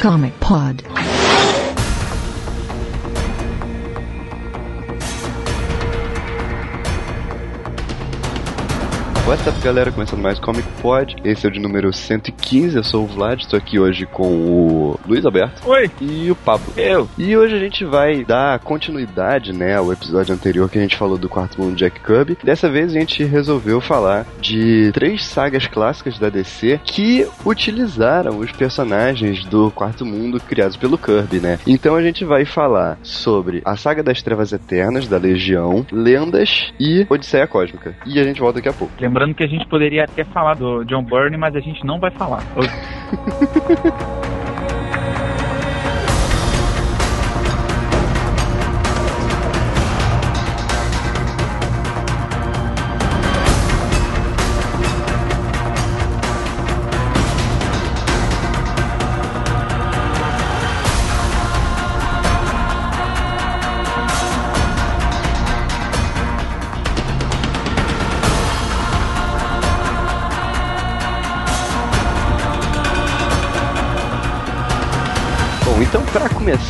Comic Pod. What's up, galera? Começando mais Comic Pod. Esse é o de número 115. Eu sou o Vlad. Estou aqui hoje com o Luiz Alberto. Oi. E o Pablo. Eu. E hoje a gente vai dar continuidade, né, ao episódio anterior que a gente falou do quarto mundo Jack Kirby. Dessa vez a gente resolveu falar de três sagas clássicas da DC que utilizaram os personagens do quarto mundo criados pelo Kirby, né? Então a gente vai falar sobre a saga das Trevas Eternas, da Legião, Lendas e Odisseia Cósmica. E a gente volta daqui a pouco. Lembrando que a gente poderia até falar do John Byrne, mas a gente não vai falar.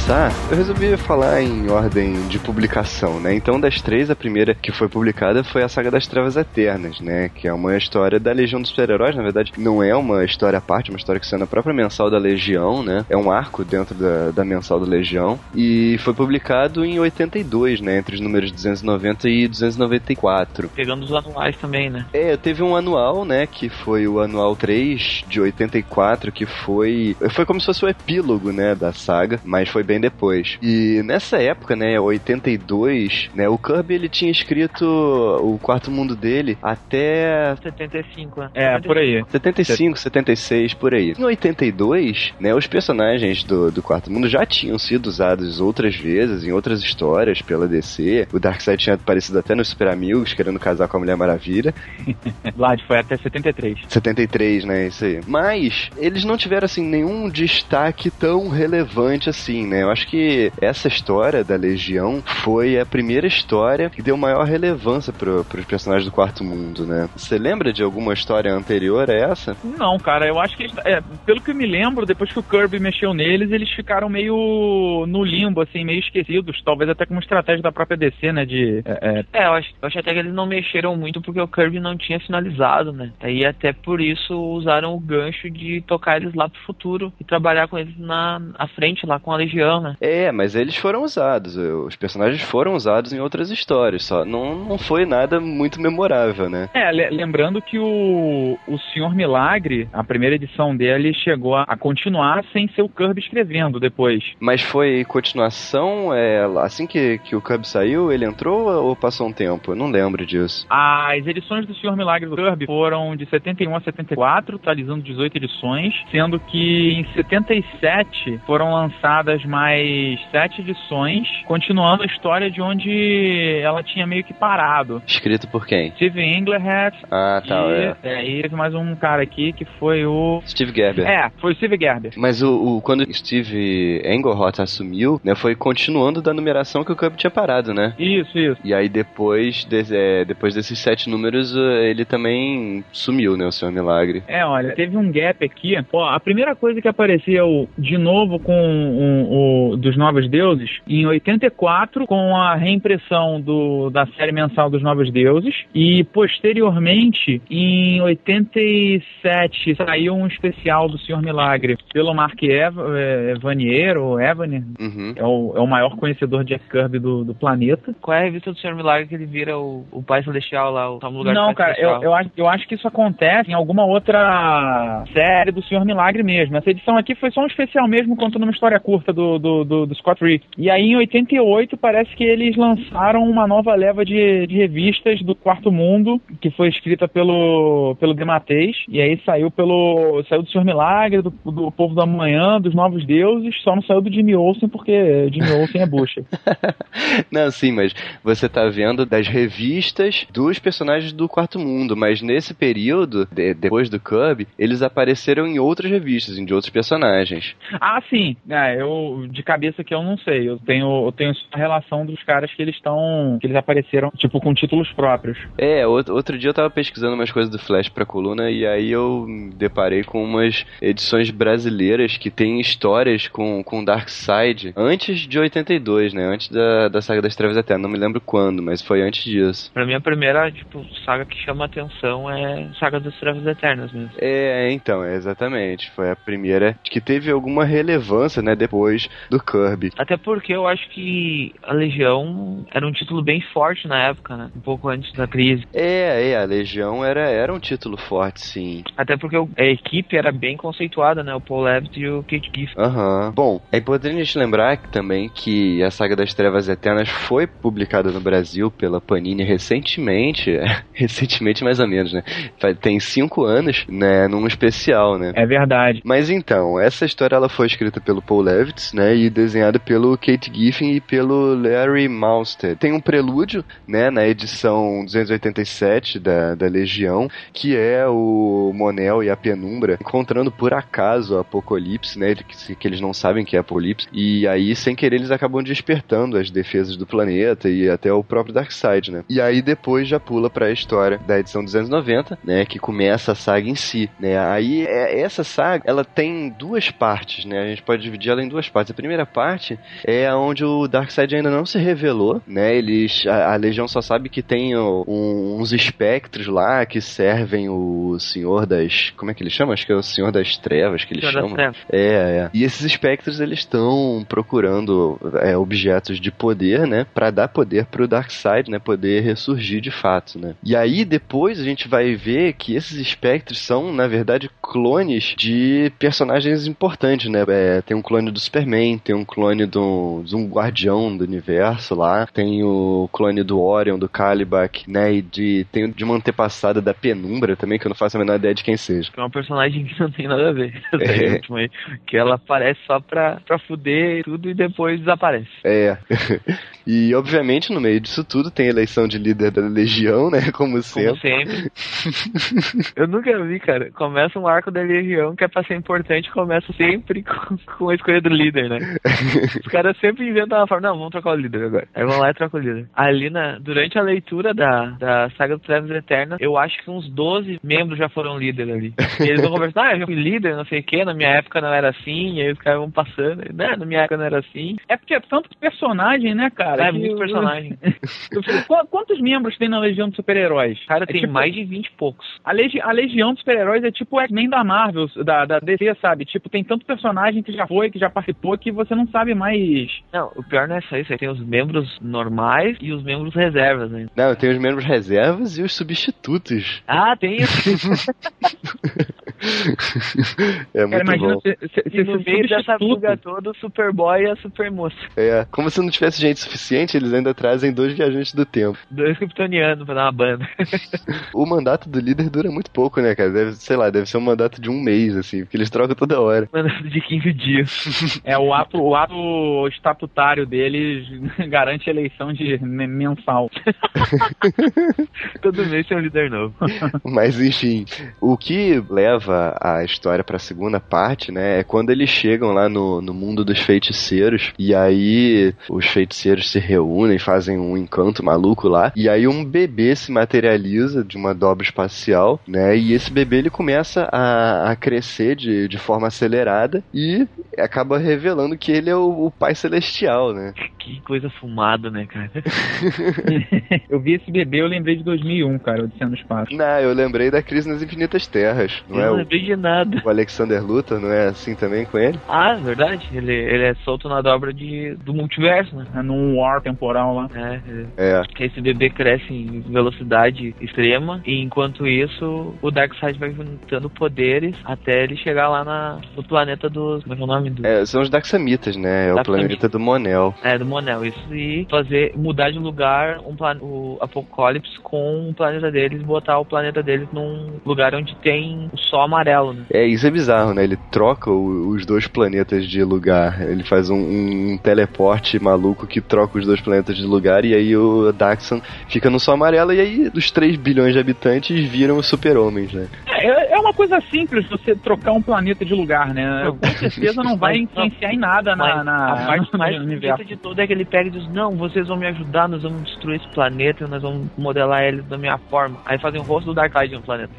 começar, eu resolvi falar em ordem de publicação, né? Então das três, a primeira que foi publicada foi a Saga das Trevas Eternas, né? Que é uma história da Legião dos Super-Heróis, na verdade não é uma história à parte, é uma história que sai na própria mensal da Legião, né? É um arco dentro da, da mensal da Legião e foi publicado em 82, né? Entre os números 290 e 294. Pegando os anuais também, né? É, teve um anual, né, que foi o anual 3 de 84, que foi foi como se fosse o epílogo, né, da saga, mas foi bem depois. E nessa época, né, 82, né, o Kirby ele tinha escrito o quarto mundo dele até 75, né? É, por aí. 75, 76, por aí. Em 82, né, os personagens do, do Quarto Mundo já tinham sido usados outras vezes, em outras histórias pela DC. O Darkseid tinha aparecido até nos Super Amigos, querendo casar com a Mulher Maravilha. Vlad, foi até 73. 73, né, isso aí. Mas, eles não tiveram, assim, nenhum destaque tão relevante assim, né? Eu acho que essa história da Legião foi a primeira história que deu maior relevância pro, pros personagens do Quarto Mundo, né? Você lembra de alguma história anterior a essa? Não, cara, eu acho que, eles- é, pelo que eu me lembro, depois que o Kirby mexeu neles, eles ficaram meio no limbo, assim, meio esquecidos. Talvez até como estratégia da própria DC, né? De. é, é, É, eu acho, eu acho até que eles não mexeram muito porque o Kirby não tinha finalizado, né? Aí até por isso usaram o gancho de tocar eles lá pro futuro e trabalhar com eles na à frente lá com a Legião, né? É, mas eles foram usados. Os personagens foram usados em outras histórias, só não, não foi nada muito memorável, né? É, le- lembrando que o, o Senhor Milagre, a primeira edição dele, chegou a, a continuar sem ser o Kirby escrevendo depois. Mas foi continuação, é, assim que, que o Cub saiu, ele entrou ou passou um tempo? Eu não lembro disso. As edições do Senhor Milagre do Kirby foram de 71 a 74, totalizando 18 edições, sendo que em 77 foram lançadas mais 7 edições, continuando a história de onde ela tinha meio que parado. Escrito por quem? Steve Englerhat Ah, tá, e, é. é, e teve mais um cara aqui que foi o... Steve Gerber. É, foi o Steve Gerber. Mas o, o- quando Steve Englehart assumiu, né, foi continuando da numeração que o Cub tinha parado, né? Isso, isso. E aí depois, de- é, depois desses sete números, ele também sumiu, né, o Senhor Milagre. É, olha, teve um gap aqui. Ó, a primeira coisa que apareceu de novo com o, dos Novos Deuses, em 84, com a reimpressão do, da série mensal dos Novos Deuses, e posteriormente, em 87, saiu um especial do Senhor Milagre pelo Mark Ev eh, Evanier, ou Evanier, Uhum. é o, é o maior conhecedor de Jack Kirby do, do planeta. Qual é a revista do Senhor Milagre que ele vira o, o Pai Celestial lá, o no lugar Não, cara, eu, eu, acho, eu acho que isso acontece em alguma outra série do Senhor Milagre mesmo. Essa edição aqui foi só um especial mesmo, contando uma história curta do, do, do, do Scott Rick. E aí, em 88, parece que eles lançaram uma nova leva de, de revistas do Quarto Mundo, que foi escrita pelo, pelo Dematês. E aí saiu pelo. saiu do Senhor Milagre, do, do Povo da Manhã, dos Novos Deuses, só não saiu do Jimmy Olsen, porque Jimmy Olsen é bucha. Não, sim, mas você tá vendo das revistas dos personagens do Quarto Mundo, mas nesse período, de- depois do Cub, eles apareceram em outras revistas, em de outros personagens. Ah, sim. É, eu de cabeça que eu não sei. Eu tenho, eu tenho a relação dos caras que eles estão. que eles apareceram, tipo, com títulos próprios. É, outro, outro dia eu tava pesquisando umas coisas do Flash pra coluna e aí eu deparei com umas edições brasileiras que tem histórias com, com Darkseid antes de 82, né? Antes da, da saga das Trevas Eternas. Não me lembro quando, mas foi antes disso. Pra mim, a primeira, tipo, saga que chama atenção é Saga das Trevas Eternas mesmo. É, então, é exatamente. Foi a primeira que teve alguma relevância, né? Depois do Kirby. Até porque eu acho que a Legião era um título bem forte na época, né? Um pouco antes da crise. É, é, a Legião era, era um título forte, sim. Até porque a equipe era bem conceituada, né? O Paul Levitt e o Kate Giffen. Aham. Uhum. Bom, é importante a gente lembrar também que a Saga das Trevas Eternas foi publicada no Brasil pela Panini recentemente. recentemente, mais ou menos, né? Tem cinco anos, né? Num especial, né? É verdade. Mas então, essa história ela foi escrita pelo Paul Levitt, né? E desenhada pelo Kate Giffen e pelo Larry Malstead. Tem um prelúdio, né? Na edição 287 da, da Legião, que é o Monel e a Penumbra encontrando por acaso o Apocalipse, né? Que, que eles não sabem que é Apocalipse. E aí, sem querer, eles acabam despertando as defesas do planeta e até o próprio Darkseid, né? E aí depois já pula para a história da edição 290, né? Que começa a saga em si, né? Aí é, essa saga, ela tem duas partes, né? A gente pode dividir ela em duas partes. Primeira parte é onde o Darkseid ainda não se revelou, né? Eles, a, a Legião só sabe que tem um, uns espectros lá que servem o Senhor das, como é que ele chama? Acho que é o Senhor das Trevas que eles Senhor chamam. É, é. E esses espectros eles estão procurando é, objetos de poder, né? Para dar poder pro Darkseid, né? Poder ressurgir de fato, né? E aí depois a gente vai ver que esses espectros são, na verdade, clones de personagens importantes, né? É, tem um clone do Superman, tem um clone do, de um guardião do universo lá, tem o clone do Orion, do Kalibak, né? E de, tem de uma antepassada da Penumbra também, que eu não faço a menor ideia de quem seja. É uma personagem que não tem nada a ver. É. que ela aparece só pra, pra fuder tudo e depois desaparece. É. e obviamente no meio disso tudo tem a eleição de líder da Legião, né? Como sempre. Como sempre. eu nunca vi, cara. Começa um arco da Legião que é pra ser importante, começa sempre com, com a escolha do líder, né? Os caras sempre inventam uma forma, não, vamos trocar o líder agora. Aí vão lá e trocam o líder. Ali, na, durante a leitura da, da saga do Trevas Eternas, eu acho que uns 12 membros já foram líder ali. E eles vão conversar, ah, eu já fui líder, não sei o que, na minha época não era assim, e aí os caras vão passando, né, na minha época não era assim. É porque é tanto personagem, né, cara? É, muito personagem. Quantos membros tem na Legião dos Super-Heróis? Cara, é tem tipo... mais de 20 e poucos. A, Legi a Legião dos Super-Heróis é tipo o X-Men da Marvel, da, da DC, sabe? Tipo, tem tanto personagem que já foi, que já participou, que você não sabe mais. Não, o pior não é só isso, aí tem os membros normais e os membros reservas, né? Não, tem os membros reservas e os substitutos. Ah, tem isso. é muito Cara, imagina bom. Se, se, se no meio dessa fuga toda, o Superboy e a Supermoça. É, como se não tivesse gente suficiente, eles ainda trazem dois viajantes do tempo. Dois kryptonianos pra dar uma banda. o mandato do líder dura muito pouco, né, cara? Deve, sei lá, deve ser um mandato de um mês, assim, porque eles trocam toda hora. Mandato de 15 dias. é, o ato, o ato estatutário deles garante eleição de mensal. Todo mês tem um líder novo. Mas, enfim, o que leva a história pra segunda parte, né, é quando eles chegam lá no, no mundo dos feiticeiros, e aí os feiticeiros se reúnem, fazem um encanto maluco lá, e aí um bebê se materializa de uma dobra espacial, né? E esse bebê ele começa a, a crescer de, de forma acelerada e acaba revelando que ele é o, o pai celestial, né? Que coisa fumada, né, cara? eu vi esse bebê, eu lembrei de 2001, cara, Odisseia no Espaço. Não, eu lembrei da Crise nas Infinitas Terras, não eu é? Não lembrei de nada. O Alexander Luthor, não é assim também com ele? Ah, verdade. Ele, ele é solto na dobra de, do multiverso, né? É num war temporal lá. É, é. é. Que esse bebê cresce em velocidade extrema e enquanto isso o Darkseid vai juntando poderes até ele chegar lá na, no planeta dos. Como é, é o nome? Do... É, são os Daxamitas, né? É o planeta do Monel. É, do Monel. Isso e fazer mudar de lugar um plan... o Apocalipse com o planeta deles, botar o planeta deles num lugar onde tem o sol amarelo, né? É, isso é bizarro, né? Ele troca o, os dois planetas de lugar. Ele faz um, um, teleporte maluco que troca os dois planetas de lugar e aí o Daxon fica no sol amarelo e aí os 3 bilhões de habitantes viram os super-homens, né? É, É, é uma coisa simples você trocar um planeta de lugar, né? Com certeza não vai influenciar em nada na, na a parte no mais universo. bonita de tudo é que ele pega e diz, não, vocês vão me ajudar, nós vamos destruir esse planeta, nós vamos modelar ele da minha forma. Aí fazem o rosto do Darkseid no planeta.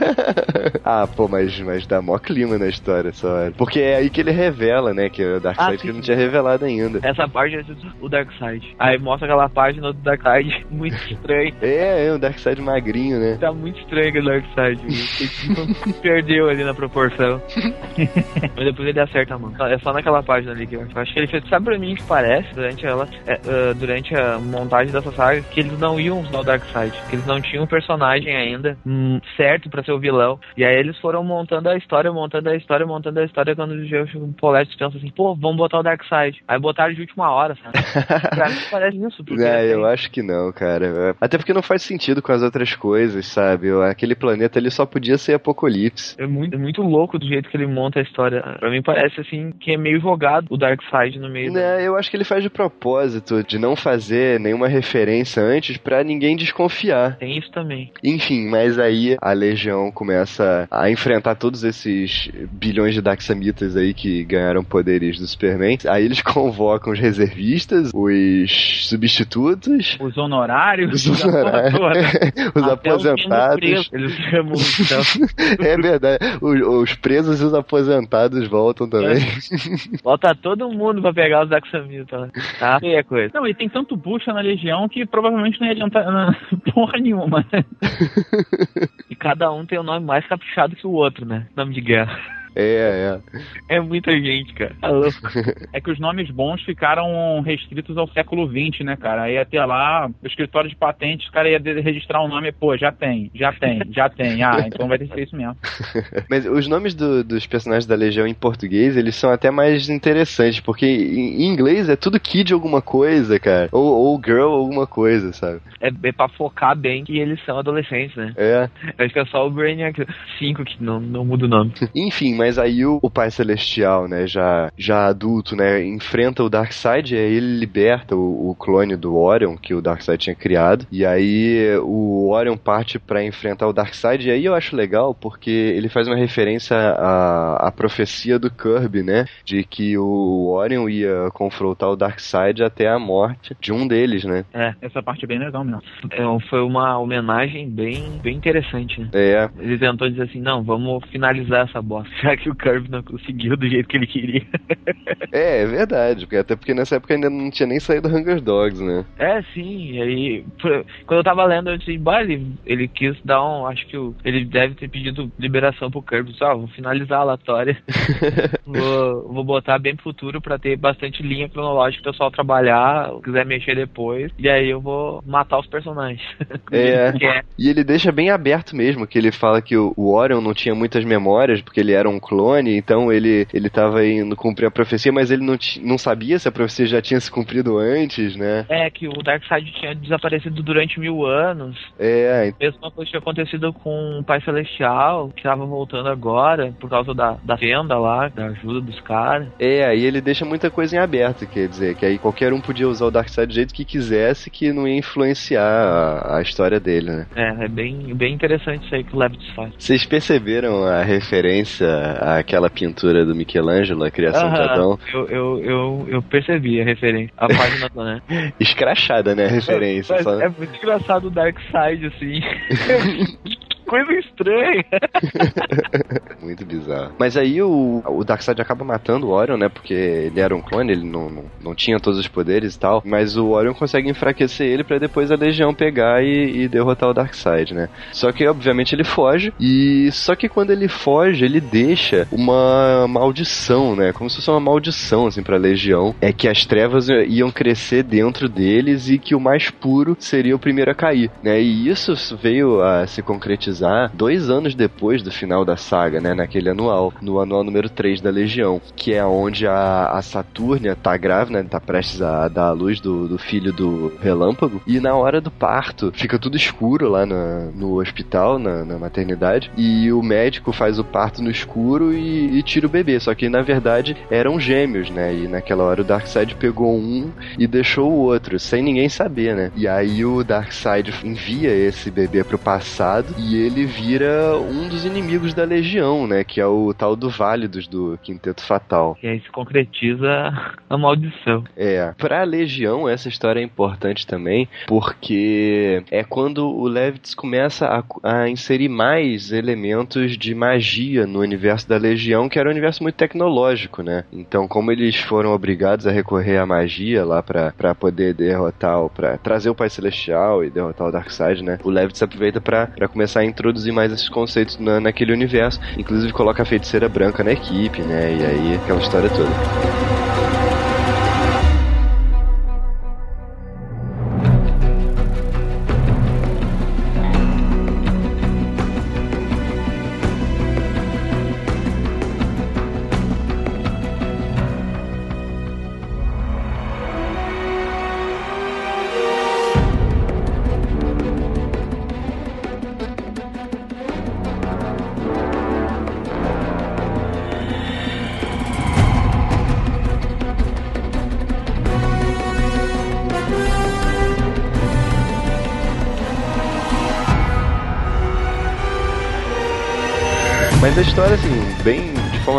ah, pô, mas, mas dá mó clima na história, só. Porque é aí que ele revela, né? Que o Darkseid Ah, que ele não tinha revelado ainda. Essa parte é o Darkseid. Aí mostra aquela página do Darkseid muito estranho. É, é, o Darkseid magrinho, né? Tá muito estranho aquele Darkseid. Ele perdeu ali na proporção. Mas depois ele acerta a mão. É só naquela página ali que eu acho. Que ele fez. Sabe pra mim que parece, durante ela, é, ah, durante a montagem dessa saga, que eles não iam usar o Darkseid. Que eles não tinham um personagem ainda hum, certo pra ser o vilão. E aí eles foram montando a história, montando a história, montando a história. Quando o Paulette pensa assim, pô, vamos botar o Darkseid. Aí botaram de última hora, sabe? pra mim parece isso. Porque É, assim, eu acho que não, cara. Até porque não faz sentido com as outras coisas, sabe? Aquele planeta ali só podia ser Apocalipse. É muito, é muito louco do jeito que ele monta a história. Pra mim parece assim que é meio jogado o Darkseid no meio. da- Né, eu acho que ele faz de propósito, de não fazer nenhuma referência antes pra ninguém desconfiar. Tem isso também. Enfim, mas aí a Legião começa a enfrentar todos esses bilhões de Daxamitas aí que ganharam poderes do Superman. Aí eles convocam os reservistas, os substitutos, Os honorários, os honorários, os aposentados. Eles chamam então, É verdade. Os, os presos e os aposentados voltam também. Bota todo mundo pra pegar os Daxamitas. né? Tá feia coisa. Não, e tem tanto bucha na Legião que provavelmente não ia adiantar porra nenhuma. E cada um tem um nome mais caprichado que o outro, né? Nome de guerra. É, é. É muita gente, cara. Tá louco. É que os nomes bons ficaram restritos ao século XX, né, cara? Aí até lá, o escritório de patentes, o cara ia registrar um nome, pô, já tem, já tem, já tem. Ah, então vai ter que ser isso mesmo. Mas os nomes do- dos personagens da Legião em português, eles são até mais interessantes, porque em, em inglês é tudo kid alguma coisa, cara. Ou, ou girl alguma coisa, sabe? É, é pra focar bem que eles são adolescentes, né? É. Acho que é só o Brainiac 5 que não, não muda o nome. Enfim, mas aí o, o Pai Celestial, né, já, já adulto, né, enfrenta o Darkseid e aí ele liberta o, o clone do Orion, que o Darkseid tinha criado. E aí o Orion parte pra enfrentar o Darkseid. E aí eu acho legal porque ele faz uma referência à, à profecia do Kirby, né, de que o Orion ia confrontar o Darkseid até a morte de um deles, né. É, Essa parte é bem legal mesmo. é, foi uma homenagem bem, bem interessante, né? É, Ele tentou dizer assim, não, vamos finalizar essa bosta, que o Kirby não conseguiu do jeito que ele queria. é, é verdade, porque, até porque nessa época ainda não tinha nem saído Hunger Dogs, né. É, sim, aí, quando eu tava lendo, eu disse, bah, ele, ele quis dar um, acho que o, ele deve ter pedido liberação pro Kirby, só, vou finalizar a relatória, vou, vou botar bem pro futuro pra ter bastante linha cronológica pro pessoal trabalhar, se quiser mexer depois, e aí eu vou matar os personagens. É. É. E ele deixa bem aberto mesmo, que ele fala que o Orion não tinha muitas memórias, porque ele era um clone, então ele, ele tava indo cumprir a profecia, mas ele não, não sabia se a profecia já tinha se cumprido antes, né? É, que o Darkseid tinha desaparecido durante mil anos. É, Mesma coisa tinha acontecido com o Pai Celestial, que tava voltando agora, por causa da, da venda lá, da ajuda dos caras. é, aí ele deixa muita coisa em aberto, quer dizer, que aí qualquer um podia usar o Darkseid do jeito que quisesse, que não ia influenciar a, a história dele, né? É, é bem, bem interessante isso aí que o Levitt faz. Vocês perceberam a referência àquela pintura do Michelangelo, a criação de Aham, Adão? eu, eu, eu, eu percebi a referência. A página né? Escrachada, né, a referência. Mas só- É muito engraçado o Darkseid, assim. Coisa estranha. Muito bizarro. Mas aí o, o Darkseid acaba matando o Orion, né? Porque ele era um clone, ele não, não, não tinha todos os poderes e tal. Mas o Orion consegue enfraquecer ele pra depois a Legião pegar e, e derrotar o Darkseid, né? Só que, obviamente, ele foge. E só que quando ele foge, ele deixa uma maldição, né? Como se fosse uma maldição, assim, pra Legião. É que as trevas iam crescer dentro deles e que o mais puro seria o primeiro a cair, né? E isso veio a se concretizar dois anos depois do final da saga, né? naquele anual, no anual número 3 da Legião, que é onde a, a Saturnia tá grávida, né, tá prestes a dar a luz do, do filho do Relâmpago, e na hora do parto fica tudo escuro lá na, no hospital, na, na, maternidade, e o médico faz o parto no escuro e, e, tira o bebê, só que na verdade eram gêmeos, né, e naquela hora o Darkseid pegou um e deixou o outro, sem ninguém saber, né, e aí o Darkseid envia esse bebê pro passado e ele vira um dos inimigos da Legião, né, que é o tal do Válidos do Quinteto Fatal. E aí se concretiza a maldição. É, pra Legião essa história é importante também, porque é quando o Levitz começa a, a inserir mais elementos de magia no universo da Legião, que era um universo muito tecnológico, né? Então, como eles foram obrigados a recorrer à magia lá para poder derrotar, para trazer o Pai Celestial e derrotar o Darkseid, né? O Levitz aproveita para começar a introduzir mais esses conceitos na, naquele universo. Inclusive coloca a feiticeira branca na equipe, né? E aí aquela história toda.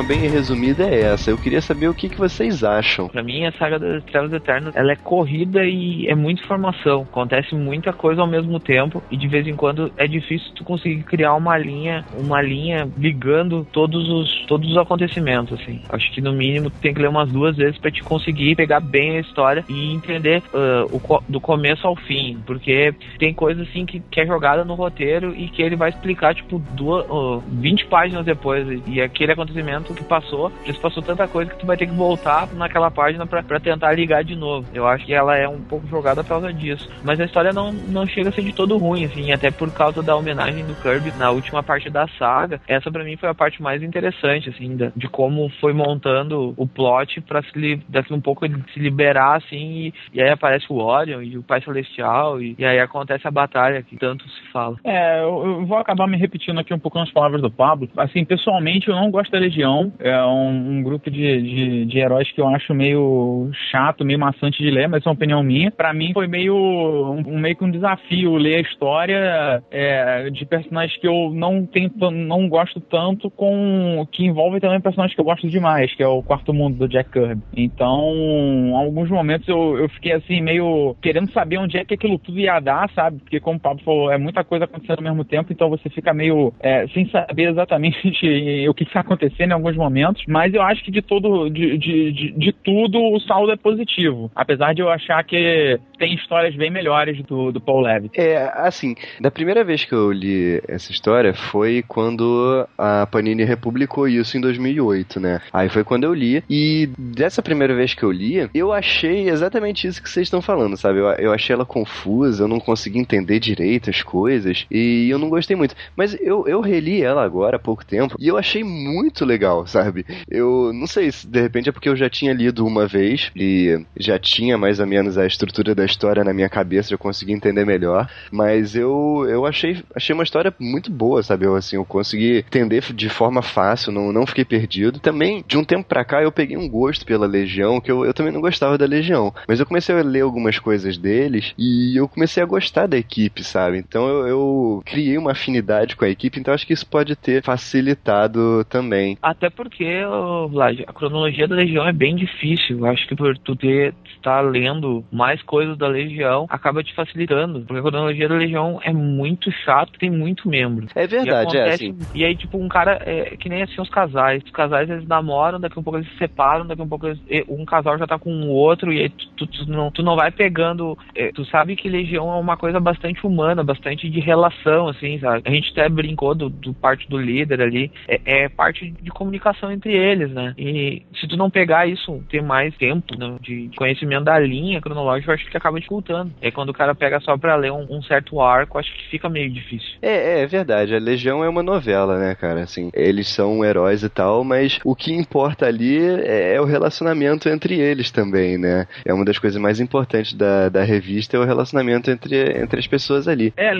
Forma bem resumida é essa. Eu queria saber o que, que vocês acham. Pra mim, a saga das Trevas Eternas, ela é corrida e é muita informação. Acontece muita coisa ao mesmo tempo e de vez em quando é difícil tu conseguir criar uma linha, uma linha ligando todos os, todos os acontecimentos, assim. Acho que no mínimo tu tem que ler umas duas vezes para te conseguir pegar bem a história e entender uh, o, do começo ao fim, porque tem coisa assim que, que é jogada no roteiro e que ele vai explicar, tipo, duas, uh, 20 páginas depois e aquele acontecimento passou, já se passou tanta coisa que tu vai ter que voltar naquela página para tentar ligar de novo. Eu acho que ela é um pouco jogada por causa disso. Mas a história não, não chega a ser de todo ruim, assim, até por causa da homenagem do Kirby na última parte da saga. Essa para mim foi a parte mais interessante, assim, de, de como foi montando o plot para se daqui um pouco ele se liberar, assim, e, e, aí aparece o Orion e o Pai Celestial, e, e, aí acontece a batalha que tanto se fala. É, eu, eu vou acabar me repetindo aqui um pouco nas palavras do Pablo. Assim, pessoalmente eu não gosto da Legião é um, um grupo de, de, de, heróis que eu acho meio chato, meio maçante de ler, mas é uma opinião minha. Para mim foi meio um, meio que um desafio ler a história é, de personagens que eu não tenho, não gosto tanto com que envolve também personagens que eu gosto demais, que é o Quarto Mundo do Jack Kirby. Então, em alguns momentos eu, eu fiquei assim meio querendo saber onde é que aquilo tudo ia dar, sabe? Porque como o Pablo falou, é muita coisa acontecendo ao mesmo tempo, então você fica meio é, sem saber exatamente o que está acontecendo alguns momentos, mas eu acho que de todo, de, de, de, de, tudo, o saldo é positivo. Apesar de eu achar que tem histórias bem melhores do, do Paul Levitt. É, assim, da primeira vez que eu li essa história foi quando a Panini republicou isso em 2008, né? Aí foi quando eu li, e dessa primeira vez que eu li, eu achei exatamente isso que vocês estão falando, sabe? Eu, eu achei ela confusa, eu não consegui entender direito as coisas, e eu não gostei muito. Mas eu, eu reli ela agora há pouco tempo, e eu achei muito legal sabe? Eu não sei se de repente é porque eu já tinha lido uma vez e já tinha mais ou menos a estrutura da história na minha cabeça, já consegui entender melhor, mas eu, eu achei, achei uma história muito boa, sabe? Eu, assim, eu consegui entender de forma fácil, não, não fiquei perdido. Também, de um tempo pra cá, eu peguei um gosto pela Legião, que eu, eu também não gostava da Legião, mas eu comecei a ler algumas coisas deles e eu comecei a gostar da equipe, sabe? Então eu, eu criei uma afinidade com a equipe, então acho que isso pode ter facilitado também. Até porque, Vlad, a cronologia da Legião é bem difícil. Eu acho que por tu ter estar lendo mais coisas da Legião acaba te facilitando. Porque a cronologia da Legião é muito chato, tem muito membro. É verdade, e acontece, é assim. E aí, tipo, um cara, é, que nem assim os casais. Os casais eles namoram, daqui a pouco eles se separam, daqui a pouco eles, um casal já tá com o outro, e aí tu, tu, tu, não, tu não vai pegando. É, tu sabe que Legião é uma coisa bastante humana, bastante de relação, assim, sabe? A gente até brincou do, do parte do líder ali. É, é parte de comunicação entre eles, né? E se tu não pegar isso, ter mais tempo né, de conhecimento da linha cronológica, eu acho que acaba dificultando. É quando o cara pega só pra ler um, um certo arco, acho que fica meio difícil. É, é, é verdade. A Legião é uma novela, né, cara? Assim, eles são heróis e tal, mas o que importa ali é, é o relacionamento entre eles também, né? É uma das coisas mais importantes da, da revista, é o relacionamento entre, entre as pessoas ali. É,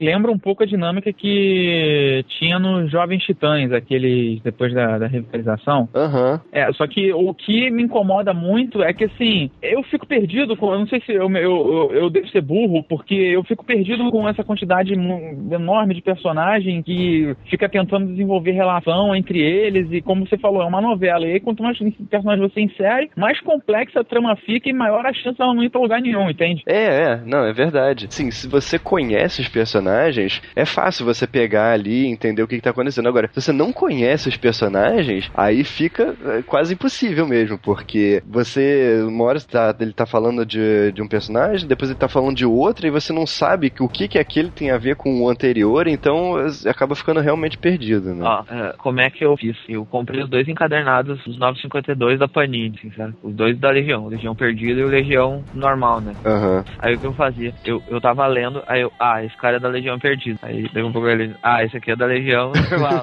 lembra um pouco a dinâmica que tinha nos Jovens Titãs, aqueles depois da, da revitalização. Uhum. É, só que o que me incomoda muito é que, assim, eu fico perdido, com, eu não sei se eu, eu, eu, eu devo ser burro, porque eu fico perdido com essa quantidade enorme de personagem que fica tentando desenvolver relação entre eles e, como você falou, é uma novela. E aí, quanto mais personagens você insere, mais complexa a trama fica e maior a chance dela não ir pra lugar nenhum, entende? É, é, não, é verdade. Sim, se você conhece os personagens, é fácil você pegar ali e entender o que, que tá acontecendo. Agora, se você não conhece os personagens, aí fica é, quase impossível mesmo, porque você, uma hora tá, ele tá falando de, de um personagem, depois ele tá falando de outro, e você não sabe o que, que aquele tem a ver com o anterior, então acaba ficando realmente perdido, né? Ó, é, como é que eu fiz? Eu comprei os dois encadernados, os 952 da Panini, assim, sabe? Os dois da Legião, Legião Perdida e o Legião normal, né? Uhum. Aí o que eu fazia? Eu, eu tava lendo, aí eu, ah, esse cara é da Legião Perdida. Aí deu um pouco ele, ah, esse aqui é da Legião normal.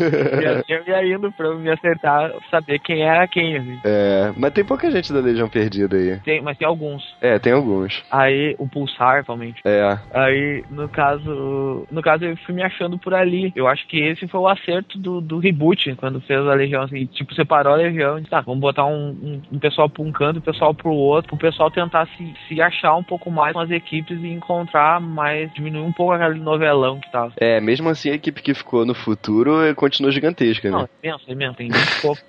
e eu ia indo pra me acertar, saber quem era quem, assim. É, mas tem pouca gente da Legião Perdida aí. Tem, mas tem alguns. É, tem alguns. Aí, o Pulsar, principalmente. É. Aí, no caso, no caso eu fui me achando por ali. Eu acho que esse foi o acerto do, do reboot, quando fez a Legião, assim, tipo, separou a Legião. Tá, vamos botar um, um, um pessoal pra um canto, um pessoal pro outro, pro pessoal tentar se, se achar um pouco mais com as equipes e encontrar mais, diminuir um pouco aquele novelão que tava. É, mesmo assim a equipe que ficou no futuro eh, continua gigantesca, né? Não, pensa, é mesmo, tem pouco.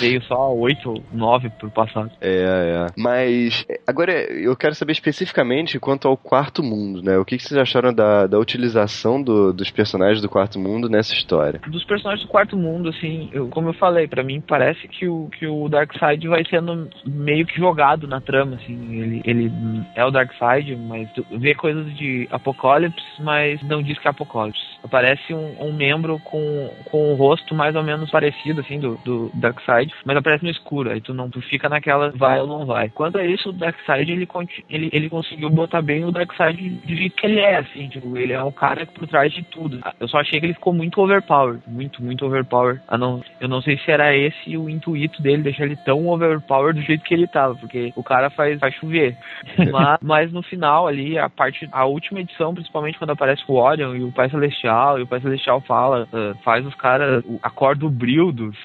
Veio só oito ou nove pro passado. É, é. Mas, agora eu quero saber especificamente quanto ao quarto mundo, né? O que, que vocês acharam da, da utilização do, dos personagens do quarto mundo nessa história? Dos personagens do quarto mundo, assim, eu, como eu falei, para mim parece que o, que o Darkseid vai sendo meio que jogado na trama, assim. Ele, ele é o Darkseid, mas vê coisas de Apocalipse, mas não diz que é Apocalipse. Aparece um, um membro com, com um rosto mais ou menos parecido, assim, do, do Darkseid, mas aparece no escuro. Aí tu não tu fica naquela vai ou não vai. Quanto a isso, o Darkseid ele, ele, ele conseguiu botar bem o Darkseid do jeito que ele é, assim, tipo, ele é um cara por trás de tudo. Eu só achei que ele ficou muito overpowered, muito, muito overpowered. Ah, não, eu não sei se era esse o intuito dele, deixar ele tão overpowered do jeito que ele tava, porque o cara faz, faz chover. mas, mas no final ali, a parte, a última edição, principalmente quando aparece o Orion e o Pai Celestial, e o Pai Celestial fala, uh, faz os caras, acorda o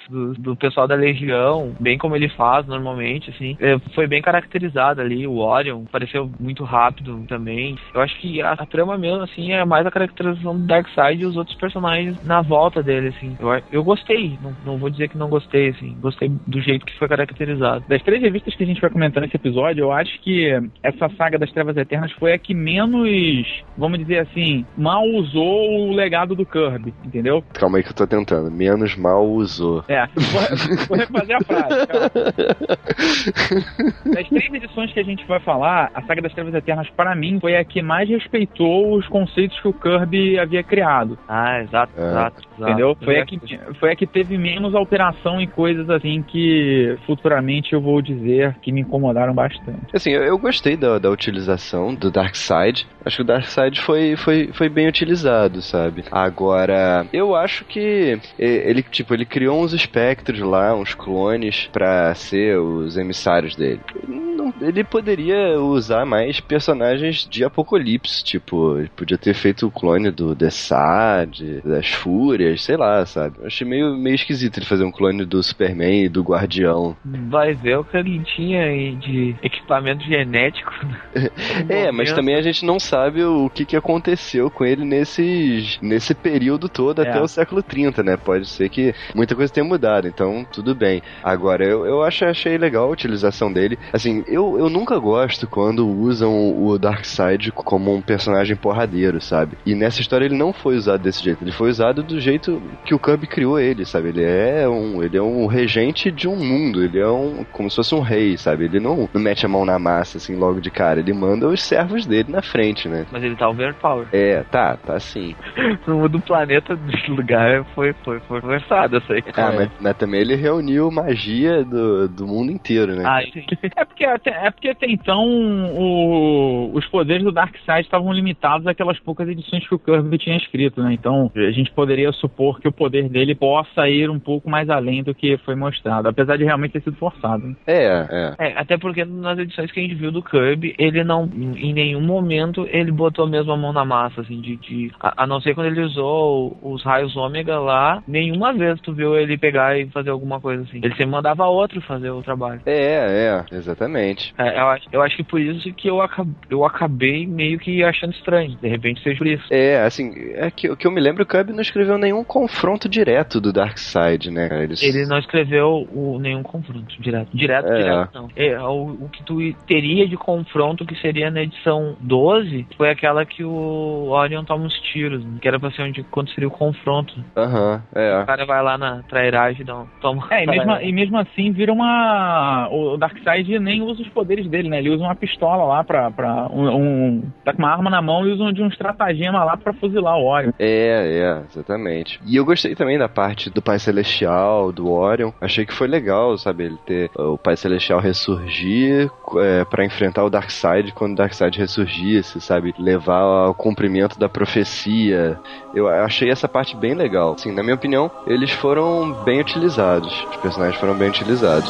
do, do pessoal da Legião, bem como ele faz normalmente, assim. É, foi bem caracterizado ali, o Orion, pareceu muito rápido também. Eu acho que a, a trama mesmo, assim, é mais a caracterização do Darkseid e os outros personagens na volta dele, assim. Eu, eu gostei, não, não vou dizer que não gostei, assim. Gostei do jeito que foi caracterizado. Das três revistas que a gente vai comentar nesse episódio, eu acho que essa saga das Trevas Eternas foi a que menos, vamos dizer assim, mal usou o legado do Kirby, entendeu? Calma aí que eu tô tentando. Menos mal usou. É, vou, vou refazer a frase. Das três edições que a gente vai falar, a saga das Trevas Eternas, para mim, foi a que mais respeitou os conceitos que o Kirby havia criado. Ah, exato, é. exato, exato. Entendeu? Foi a, que, foi a que teve menos alteração em coisas assim que futuramente eu vou dizer que me incomodaram bastante. Assim, eu, eu gostei da, da utilização do Darkseid. Acho que o Darkseid foi, foi, foi bem utilizado, sabe? Agora, eu acho que ele, tipo, ele criou uns espectros lá, uns clones, pra ser os emissários dele não, ele poderia usar mais personagens de Apocalipse, tipo, podia ter feito o clone do Dessad, das Fúrias, sei lá, sabe? Eu achei meio, meio esquisito ele fazer um clone do Superman e do Guardião. Vai ver o que ele tinha de equipamento genético. é, mas também a gente não sabe o que, que aconteceu com ele nesses, nesse período todo é. até o século 30, né? Pode ser que muita coisa tenha mudado, então tudo bem. Agora, eu, eu achei, achei legal a utilização dele. Assim, eu eu, nunca gosto quando usam o Darkseid como um personagem porradeiro, sabe? E nessa história ele não foi usado desse jeito. Ele foi usado do jeito que o Kirby criou ele, sabe? Ele é um, ele é um regente de um mundo. Ele é um, como se fosse um rei, sabe? Ele não, não mete a mão na massa, assim, logo de cara. Ele manda os servos dele na frente, né? Mas ele tá overpower. É, tá, tá sim. no do planeta, do lugar, foi, foi, foi forçado isso aí. Ah, mas, mas, também ele reuniu magia do, do mundo inteiro, né? Ah, sim. é, porque, é porque até então o, os poderes do Darkseid estavam limitados àquelas poucas edições que o Kirby tinha escrito, né? Então a gente poderia supor que o poder dele possa ir um pouco mais além do que foi mostrado, apesar de realmente ter sido forçado. Né? É, é, é. Até porque nas edições que a gente viu do Kirby, ele não, em nenhum momento, ele botou mesmo a mão na massa, assim, de. de a, a, não ser quando ele usou os raios ômega lá, nenhuma vez tu viu ele pegar e fazer alguma coisa assim. Ele sempre mandava outro fazer o trabalho. É, é, exatamente. É, eu, acho, eu acho que por isso que eu, acab, eu acabei meio que achando estranho. De repente seja por isso. É, assim, é que, o que eu me lembro, o Kirby não escreveu nenhum confronto direto do Darkseid, né? Eles... Ele não escreveu o, nenhum confronto direto. Direto, é. direto não. É, o, o que tu teria de confronto que seria na edição 12 foi aquela que o Orion toma uns tiros, né? que era pra ser onde quando seria o confronto. Aham, uhum, é. O cara vai lá na e dá toma. É, e mesmo, e mesmo assim vira uma. O Darkseid nem usa os poderes dele, né? Ele usa uma pistola lá pra. pra um, um... Tá com uma arma na mão e usa de um estratagema lá pra fuzilar o Orion. É, é, exatamente. E eu gostei também da parte do Pai Celestial, do Orion. Achei que foi legal, sabe? Ele ter o Pai Celestial ressurgir é, para enfrentar o Darkseid quando o Darkseid ressurgisse, sabe? Levar ao cumprimento da profecia. Eu achei essa parte bem legal. Assim, na minha opinião, eles foram bem utilizados. Os personagens foram bem utilizados.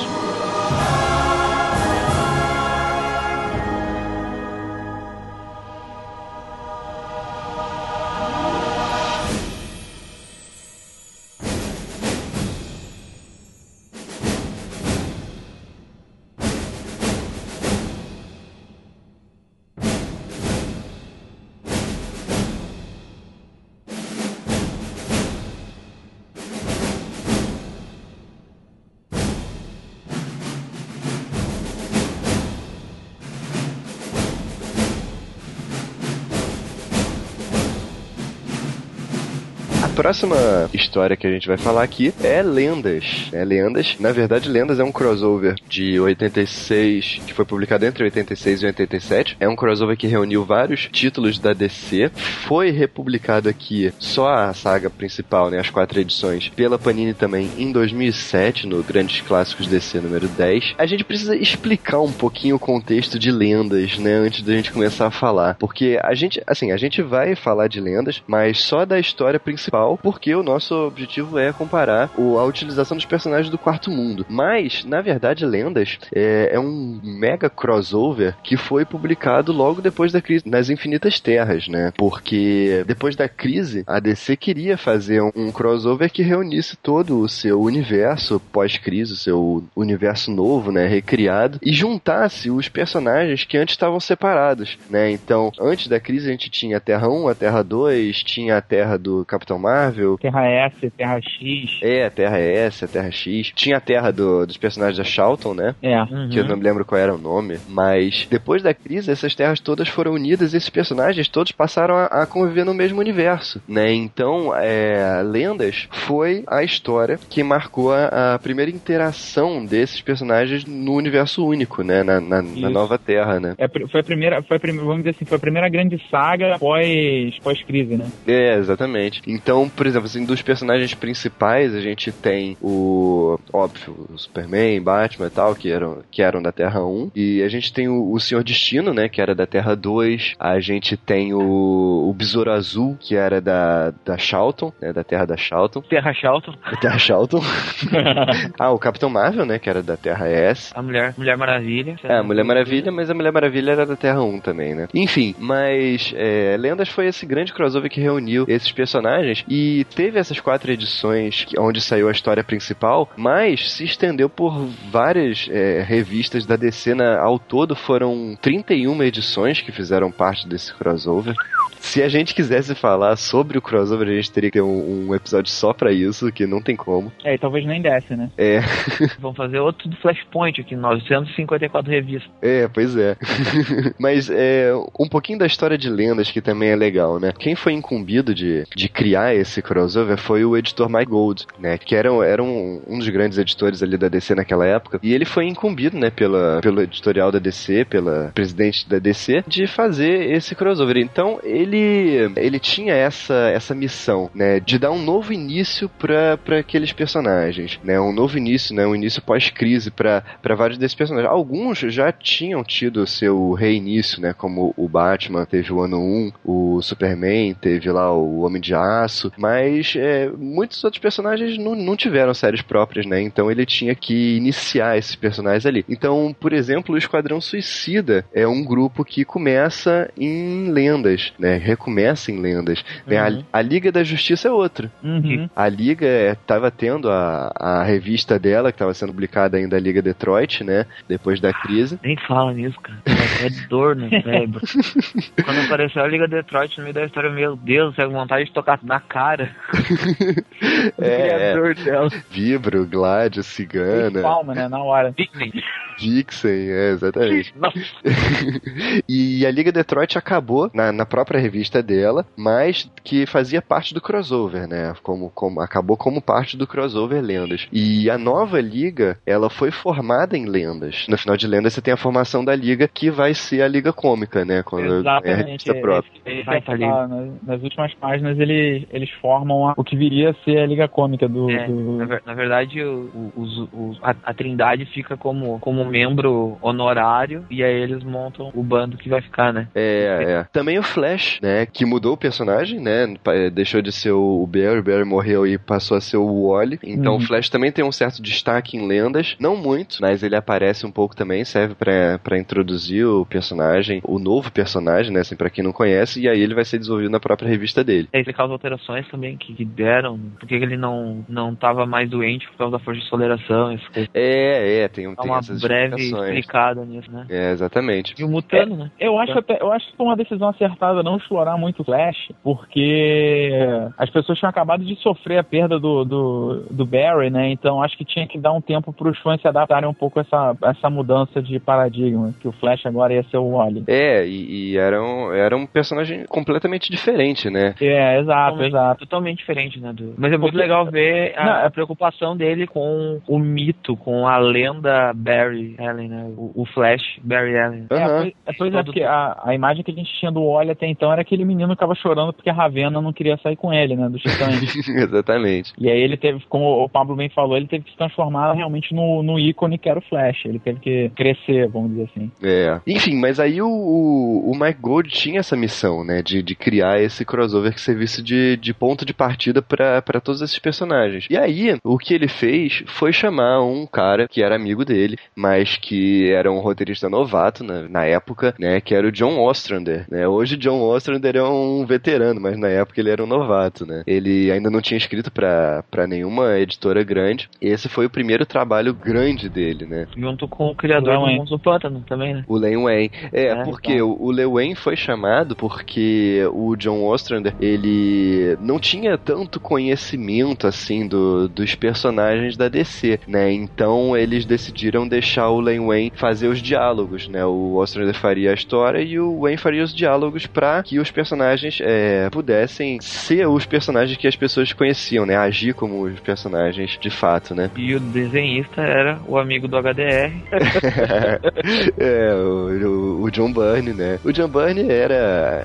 Próxima história que a gente vai falar aqui é Lendas. É Lendas. Na verdade, Lendas é um crossover de 86, que foi publicado entre 86 e 87. É um crossover que reuniu vários títulos da DC. Foi republicado aqui só a saga principal, né, as quatro edições, pela Panini também em 2007, no Grandes Clássicos DC número 10. A gente precisa explicar um pouquinho o contexto de Lendas, né, antes da gente começar a falar. Porque a gente, assim, a gente vai falar de Lendas, mas só da história principal porque o nosso objetivo é comparar o, a utilização dos personagens do Quarto Mundo. Mas, na verdade, Lendas é, é um mega crossover que foi publicado logo depois da crise nas Infinitas Terras, né? Porque depois da crise, a DC queria fazer um, um crossover que reunisse todo o seu universo pós-crise, o seu universo novo, né? Recriado, e juntasse os personagens que antes estavam separados, né? Então, antes da crise, a gente tinha a Terra 1, a Terra 2, tinha a Terra do Capitão Marvel Terra S, Terra X. É, a Terra S, a Terra X. Tinha a Terra do, dos personagens da Charlton, né? É. Uhum. Que eu não me lembro qual era o nome. Mas depois da crise, essas terras todas foram unidas e esses personagens todos passaram a, a conviver no mesmo universo, né? Então, é, Lendas foi a história que marcou a, a, primeira interação desses personagens no universo único, né? Na, na, na nova Terra, né? É, foi a primeira, foi a primeira, vamos dizer assim, foi a primeira grande saga pós, pós-crise, né? É, exatamente. Então, por exemplo, assim, dos personagens principais, a gente tem o, óbvio, o Superman, Batman e tal, que eram, que eram da Terra 1. E a gente tem o, o Senhor Destino, né, que era da Terra 2. A gente tem o, o Besouro Azul, que era da, da Charlton, né, da Terra da Charlton. Terra Charlton. Terra Charlton. ah, o Capitão Marvel, né, que era da Terra S. A Mulher, Mulher Maravilha. É, a Mulher Maravilha, mas a Mulher Maravilha era da Terra 1 também, né. Enfim, mas é, Lendas foi esse grande crossover que reuniu esses personagens e teve essas quatro edições onde saiu a história principal, mas se estendeu por várias é, revistas da DC. Na, ao todo foram 31 edições que fizeram parte desse crossover. Se a gente quisesse falar sobre o crossover, a gente teria que ter um, um episódio só pra isso, que não tem como. É, e talvez nem desse, né? É. Vamos fazer outro do Flashpoint aqui, 954 revistas. É, pois é. Mas é um pouquinho da história de lendas que também é legal, né? Quem foi incumbido de, de criar esse crossover foi o editor Mike Gold, né? Que era, era um, um dos grandes editores ali da DC naquela época. E ele foi incumbido, né, pela, pelo editorial da DC, pela presidente da DC, de fazer esse crossover. Então, ele, ele tinha essa, essa missão, né, de dar um novo início para aqueles personagens, né? Um novo início, né? Um início pós-crise para vários desses personagens. Alguns já tinham tido seu reinício, né? Como o Batman teve o ano 1, o Superman teve lá o Homem de Aço, mas é, muitos outros personagens não, não tiveram séries próprias, né? Então ele tinha que iniciar esses personagens ali. Então, por exemplo, o Esquadrão Suicida é um grupo que começa em lendas, né? Recomeça em lendas. Né? Uhum. A, a, Liga da Justiça é outra. Uhum. A Liga estava tendo a, a revista dela, que estava sendo publicada ainda, a Liga Detroit, né? Depois da crise. Nem fala nisso, cara. É dor no cérebro. Quando apareceu a Liga Detroit no meio da história, meu Deus, eu vontade de tocar na cara. é, é. dela. Vibro, Gládio, Cigana. Palma, né? Na hora. Vixen. Vixen, é, exatamente. e a Liga Detroit acabou na, na, própria revista dela, mas que fazia parte do crossover, né? Como, como, acabou como parte do crossover Lendas. E a nova Liga, ela foi formada em Lendas. No final de Lendas, você tem a formação da Liga, que vai ser a Liga Cômica, né? Quando Exatamente. É a revista própria. vai estar tá nas, nas últimas páginas, eles, eles formam a, o que viria a ser a Liga Cômica do. É, do... Na, na, verdade, o, o, o, a, a, Trindade fica como, como membro honorário e aí eles montam o bando que vai ficar, né? É, é. Também o Flash, né? Que mudou o personagem, né? Deixou de ser o Barry, o Barry morreu e passou a ser o Wally. Então uhum. o Flash também tem um certo destaque em lendas. Não muito, mas ele aparece um pouco também, serve para introduzir o personagem, o novo personagem, né? Assim, pra quem não conhece, e aí ele vai ser desenvolvido na própria revista dele. É explicar as alterações também que, que deram, porque ele não, não tava mais doente por causa da força de toleração. Isso é, é, tem, tem uma breve explicada nisso, né? É, exatamente. E o Mutano, é, né? Eu acho, até, eu acho que foi uma decisão acertada não explorar muito o Flash, porque as pessoas tinham acabado de sofrer a perda do, do, do Barry, né? Então acho que tinha que dar um tempo para os fãs se adaptarem um pouco a essa, essa mudança de paradigma, que o Flash agora ia ser o Wally. É, e, e era, um, era um personagem completamente diferente, né? É, exato, totalmente, exato. Totalmente diferente, né? Do... Mas é muito porque... legal ver a, não, a, preocupação dele com o mito, com a lenda Barry Allen, né? O, o Flash Barry Allen. Uhum. É, pois, pois é, porque a, a imagem que a gente tinha do Wally até então era aquele menino que tava chorando porque a Ravena não queria sair com ele, né? Do Titãs. Exatamente. E aí ele teve, como o Pablo bem falou, ele teve que se transformar realmente no, no ícone que era o Flash. Ele teve que crescer, vamos dizer assim. É. Enfim, mas aí o, o, o Mike Gold tinha essa missão, né? De, de criar esse crossover que servisse de, de ponto de partida para todos esses personagens. E aí, o que ele fez foi chamar um cara que era amigo dele, mas que era um roteirista novato na, na época, né? Que era o John Ostrander, né? Hoje John Ostrander é um veterano, mas na época ele era um novato, né? Ele ainda não tinha escrito para nenhuma editora grande. Esse foi o primeiro trabalho grande dele, né? Junto com o criador do Monstro do Pântano também, né? O Len Wayne. É, é porque então. o, Len Wayne foi chamado porque o John Ostrander, ele não tinha tanto conhecimento, assim, do, dos personagens da DC, né? Então eles decidiram deixar o Len Wayne fazer os diálogos, né? O Ostrander faria a história e o Wayne faria os diálogos para que os personagens é, pudessem ser os personagens que as pessoas conheciam, né? Agir como os personagens de fato, né? E o desenhista era o amigo do HDR. é, o, o, John Byrne, né? O John Byrne era,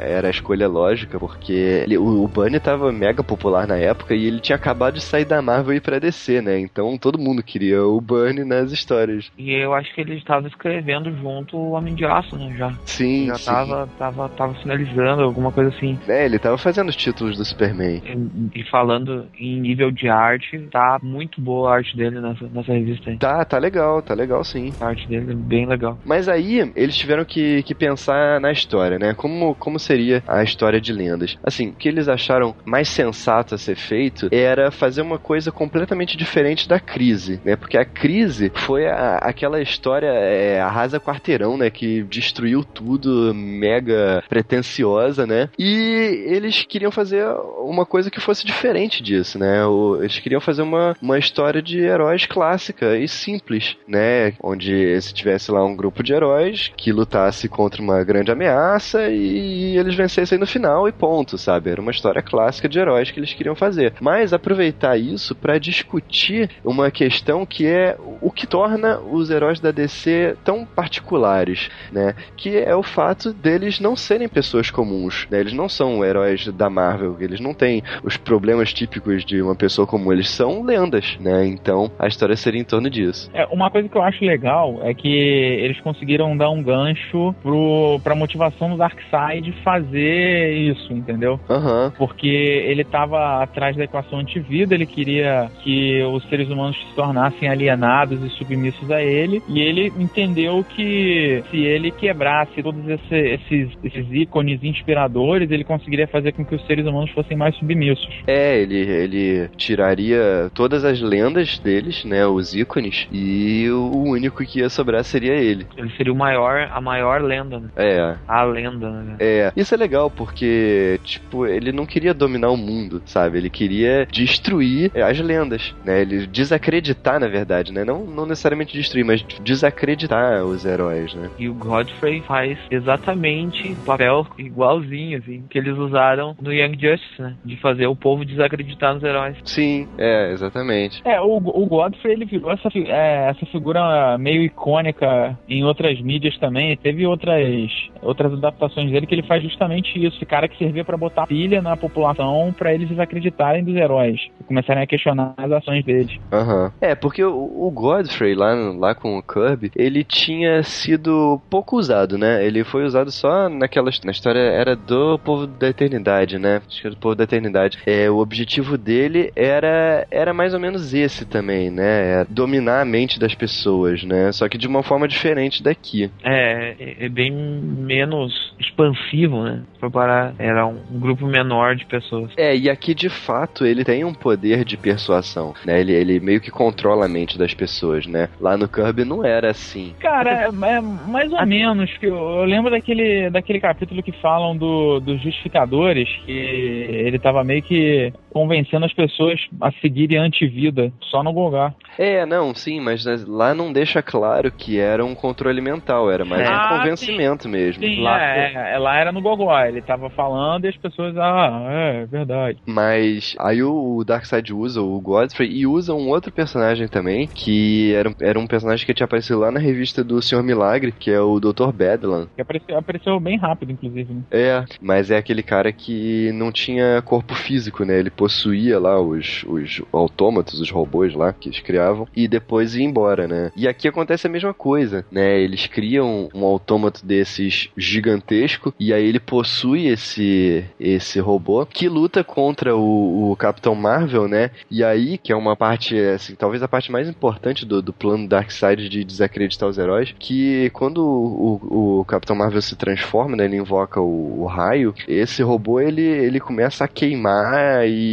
era a escolha lógica, porque ele, o, o Byrne tava mega popular na época e ele tinha acabado de sair da Marvel e ir pra DC, né? Então todo mundo queria o Byrne nas histórias. E eu acho que ele estava escrevendo junto o Homem de Aço, né? Já. Sim, Já sim. Tava, tava, tava finalizando, alguma coisa assim. É, ele tava fazendo os títulos do Superman. E, e falando em nível de arte, tá muito boa a arte dele nessa, nessa revista aí. Tá, tá legal, tá legal sim. A arte dele é bem legal. Mas aí, eles tiveram que, que pensar na história, né? Como, como seria a história de lendas? Assim, o que eles acharam mais sensato a ser feito era fazer uma coisa completamente diferente da crise, né? Porque a crise foi a, aquela aquela história é, arrasa quarteirão, né? Que destruiu tudo, mega pretensiosa, né? E eles queriam fazer uma coisa que fosse diferente disso, né? Eles queriam fazer uma, uma história de heróis clássica e simples, né? Onde se tivesse lá um grupo de heróis que lutasse contra uma grande ameaça e eles vencessem no final e ponto, sabe? Era uma história clássica de heróis que eles queriam fazer. Mas aproveitar isso para discutir uma questão que é o que torna os heróis da DC tão particulares, né? Que é o fato deles não serem pessoas comuns, né? Eles não são heróis da Marvel, eles não têm os problemas típicos de uma pessoa comum, eles são lendas, né? Então a história seria em torno disso. É, uma coisa que eu acho legal é que eles conseguiram dar um gancho pro, pra motivação do Darkseid fazer isso, entendeu? Uhum. Porque ele tava atrás da equação antivida, ele queria que os seres humanos se tornassem alienados e submissos a ele, e ele entendeu que se ele quebrasse todos esse, esses, esses ícones inspiradores, ele conseguiria fazer com que os seres humanos fossem mais submissos. É, ele, ele tiraria todas as lendas deles, né, os ícones, e o único que ia sobrar seria ele. Ele seria o maior, a maior lenda, né? É. A lenda, né? É. Isso é legal porque, tipo, ele não queria dominar o mundo, sabe? Ele queria destruir as lendas, né? Ele desacreditar, na verdade, né? Não, não necessariamente destruir, mas desacreditar os heróis, né? E o Godfrey faz exatamente o papel igualzinho, assim, que eles usaram no Young Justice, né? De fazer o povo desacreditar nos heróis. Sim, é, exatamente. É, o, o Godfrey, ele virou essa, é, essa figura meio icônica em outras mídias também. Teve outras, outras adaptações dele que ele faz justamente isso. Esse cara que servia para botar pilha na população para eles desacreditarem dos heróis. E começarem a questionar as ações deles. Aham. Uhum. É, porque o, o Godfrey lá, lá com o Kirby, ele tinha sido pouco usado, né? Ele foi usado só naquela na história era do povo da eternidade, né? Acho que era do povo da eternidade. É, o objetivo dele era era mais ou menos esse também, né? É dominar a mente das pessoas, né? Só que de uma forma diferente daqui. É, é, é bem menos expansivo, né? Para era um, um grupo menor de pessoas. É, e aqui de fato ele tem um poder de persuasão, né? Ele, ele meio que controla a mente das pessoas, né? Lá no Kirby não era assim. Cara, é, é mais ou menos que eu, eu, lembro daquele, daquele capítulo que falam do, dos justificadores, que ele tava meio que convencendo as pessoas a seguirem a antivida, só no Golgar. É, não, sim, mas lá não deixa claro que era um controle mental, era mais ah, um convencimento sim. mesmo. Sim, lá, é, é, lá era no Gogó, ele tava falando e as pessoas, ah, é, verdade. Mas aí o Darkseid usa o Godfrey e usa um outro personagem também, que era, era um personagem que tinha aparecido lá na revista do Senhor Milagre, que é o Dr. Bedlam. Que apareceu, apareceu bem rápido, inclusive. Né? É, mas é aquele cara que não tinha corpo físico, né? Ele possuía lá os, os autômatos, os robôs lá que eles criavam, e depois ia embora, né? E aqui acontece a mesma coisa, né? Eles criam um autômato desses gigantesco, e aí ele possui esse, esse robô que luta contra o, o Capitão Marvel, né? E aí, que é uma parte, assim, talvez a parte mais importante do, do plano Darkseid de desacreditar os heróis, que quando o, o, o Capitão Marvel se transforma, né? Ele invoca o, o raio, esse robô ele, ele começa a queimar e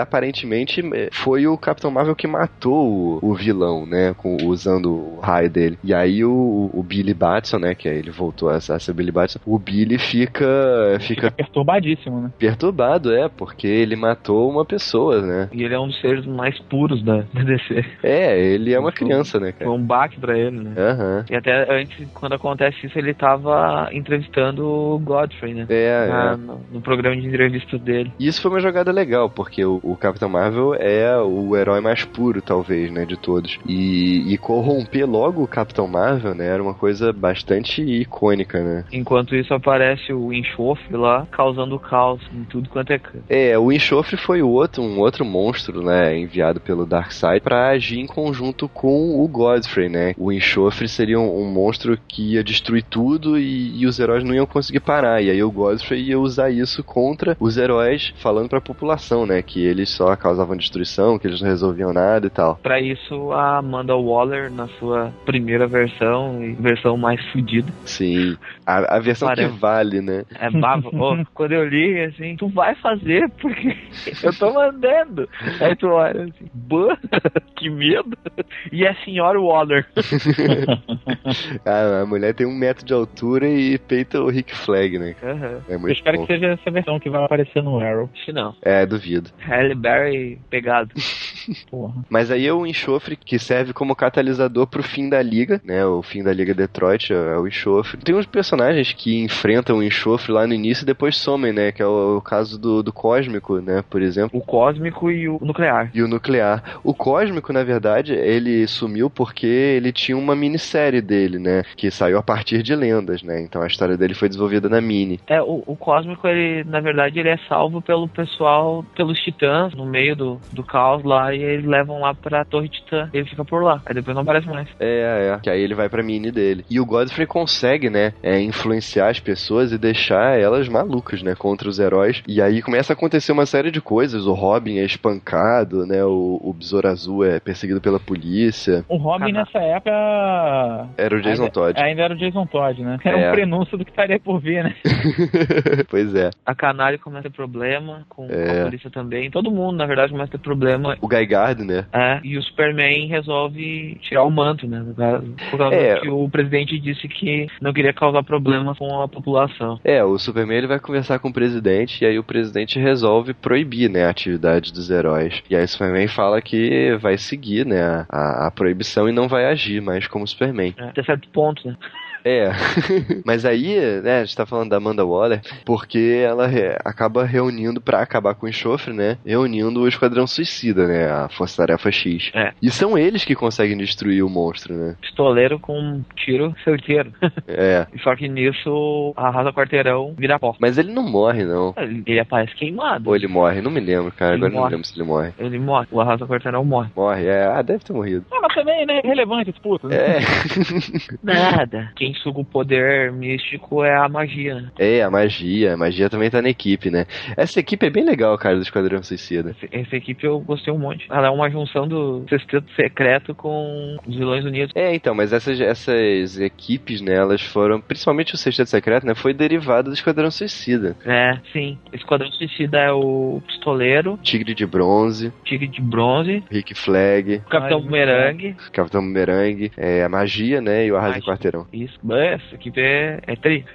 aparentemente foi o Capitão Marvel que matou o, o vilão, né? Com, usando o raio dele. E aí o, o Billy Batson, né? Que aí ele voltou a, a ser Billy Batson, o Billy fica, fica. Fica perturbadíssimo, né? Perturbado, é, porque ele matou uma pessoa, né? E ele é um dos seres mais puros da, da DC. É, ele é uma criança, né, cara? Foi um baque pra ele, né? Uhum. E até antes, quando acontece isso, ele tava entrevistando o Godfrey, né? É, Na, é. No, no, programa de entrevista dele. E isso foi uma jogada legal, porque o, o, Capitão Marvel é o herói mais puro, talvez, né, de todos. E, e corromper logo o Capitão Marvel, né, era uma coisa bastante icônica, né? Enquanto isso aparece o enxofre lá, causando caos em tudo quanto é canto. É, o enxofre foi o outro, um outro monstro, né, enviado pelo Darkseid para agir em conjunto com o Godfrey, né? O enxofre seria um, um monstro que ia destruir tudo e, e, os heróis não iam conseguir parar. E aí o Godfrey ia usar isso contra os heróis, falando para a população, né? Que eles só causavam destruição, que eles não resolviam nada e tal. Pra isso, a Amanda Waller, na sua primeira versão, e versão mais fodida. Sim. A, a versão Parece. que vale, né? É bava. Ô, quando eu li, assim, tu vai fazer, porque eu tô mandando. Aí tu olha assim, "Bah, que medo. E é a senhora Waller. A, a mulher tem um metro de altura e peita o Rick Flag, né? Aham. É Eu muito espero bom. que seja essa versão que vai aparecer no Arrow. Acho que não. É, duvido. Halle Berry pegado. Porra. Mas aí é o enxofre que serve como catalisador pro fim da liga, né? O fim da liga Detroit é o enxofre. Tem uns personagens que enfrentam o enxofre lá no início e depois somem, né? Que é o, o caso do, do Cósmico, né? Por exemplo. O cósmico e o nuclear. E o nuclear. O Cósmico, na verdade, ele sumiu porque ele tinha uma minissérie dele, né? Que saiu a partir de lendas, né? Então a história dele foi desenvolvida na mini. É, o, o cósmico, ele, na verdade, ele é salvo pelo pessoal, pelos titãs, no meio do, do caos lá, e eles levam lá pra Torre Titã. Ele fica por lá. Aí depois não aparece mais. É, é. Que aí ele vai pra mini dele. E o Godfrey consegue, né? É, influenciar as pessoas e deixar elas malucas, né? Contra os heróis. E aí começa a acontecer uma série de coisas. O Robin é espancado, né? O, o Besouro Azul é perseguido pela polícia. O Robin Caraca. nessa época. Era o Jason ainda, Todd. Ainda era o Jason Todd, né? Era É. um prenúncio do que estaria por vir, né? pois é. A Canário começa a ter problema, com É. a polícia também. Todo mundo, na verdade, começa a ter problema. O Guy Gardner. É, e o Superman resolve tirar o manto, né? Por causa É. que o presidente disse que não queria causar problemas com a população. É, o Superman ele vai conversar com o presidente e aí o presidente resolve proibir, né, a atividade dos heróis. E aí o Superman fala que vai seguir, né, a, a proibição e não vai agir mais como Superman. né? Até certo ponto, né? É, mas aí, né, a gente tá falando da Amanda Waller porque ela re- acaba reunindo pra acabar com o enxofre, né, reunindo o Esquadrão Suicida, né, a Força Tarefa X. É. E são eles que conseguem destruir o monstro, né. Pistoleiro com um tiro certeiro. É. Só que nisso, arrasa quarteirão, vira pó. Mas ele não morre, não. Ele aparece queimado. Ou ele morre, não me lembro, cara. Ele Agora eu não morre. lembro se ele morre. Ele morre. O arrasa quarteirão morre. Morre, é. Ah, deve ter morrido. Ah, mas também, né? Relevante esse puto. Né? É. Nada. Quem suga o poder místico é a magia, né? É, a magia. A magia também tá na equipe, né? Essa equipe é bem legal, cara, do Esquadrão Suicida. Essa- Essa equipe eu gostei um monte. Ela é uma junção do Sexteto Secreto com os Vilões Unidos. É, então, mas essas, essas equipes, né, elas foram, principalmente o Sexteto Secreto, né, foi derivado do Esquadrão Suicida. É, sim. Esquadrão Suicida é o Pistoleiro, Tigre de Bronze, Tigre de Bronze, Rick Flag, o Capitão Ai, Bumerangue. Capitão Bumerangue, é, a magia, né, e o Arrasa. Quarteirão. Isso. Essa equipe é, é tri.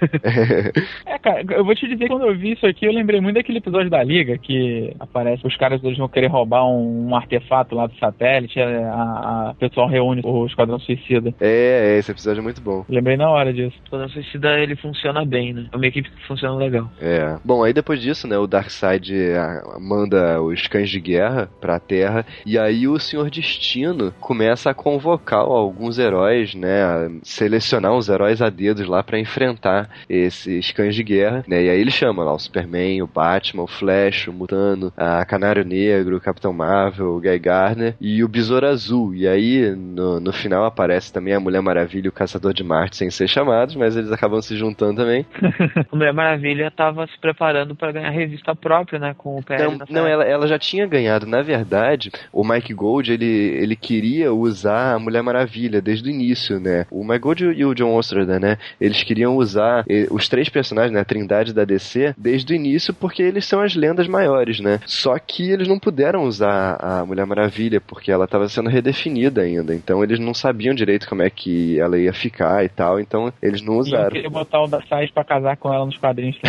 É, cara, eu vou te dizer que quando eu vi isso aqui, eu lembrei muito daquele episódio da Liga que aparece os caras eles vão querer roubar um, um artefato lá do satélite, a, a- a- o pessoal reúne o Esquadrão Suicida. é, é, esse episódio é muito bom. Lembrei na hora disso. O Esquadrão Suicida ele funciona bem, né? É uma equipe que funciona legal. É. Bom, aí depois disso, né, o Darkseid ah, manda os cães de guerra pra Terra e aí o Senhor Destino começa a convocar alguns heróis, né, a selecionar uns heróis a dedos lá pra enfrentar esses cães de guerra, né? E aí ele chama lá o Superman, o Batman, o Flash, o Mutano, a Canário Negro, o Capitão Marvel, o Guy Gardner e o Besouro Azul. E aí no, no final aparece também a Mulher Maravilha e o Caçador de Marte sem ser chamados, mas eles acabam se juntando também. A Mulher Maravilha tava se preparando pra ganhar revista própria, né? Com o PR Não, não ela, ela já tinha ganhado. Na verdade, o Mike Gold, ele, ele queria usar a Mulher Maravilha desde o início, né? O Mike Gold e o John Ostrander, né? Eles queriam usar eh, os três personagens, né? A trindade da DC, desde o início, porque eles são as lendas maiores, né? Só que eles não puderam usar a Mulher Maravilha, porque ela estava sendo redefinida ainda. Então eles não sabiam direito como é que ela ia ficar e tal. Então eles não eu usaram. queria botar o Darkseid pra casar com ela nos quadrinhos.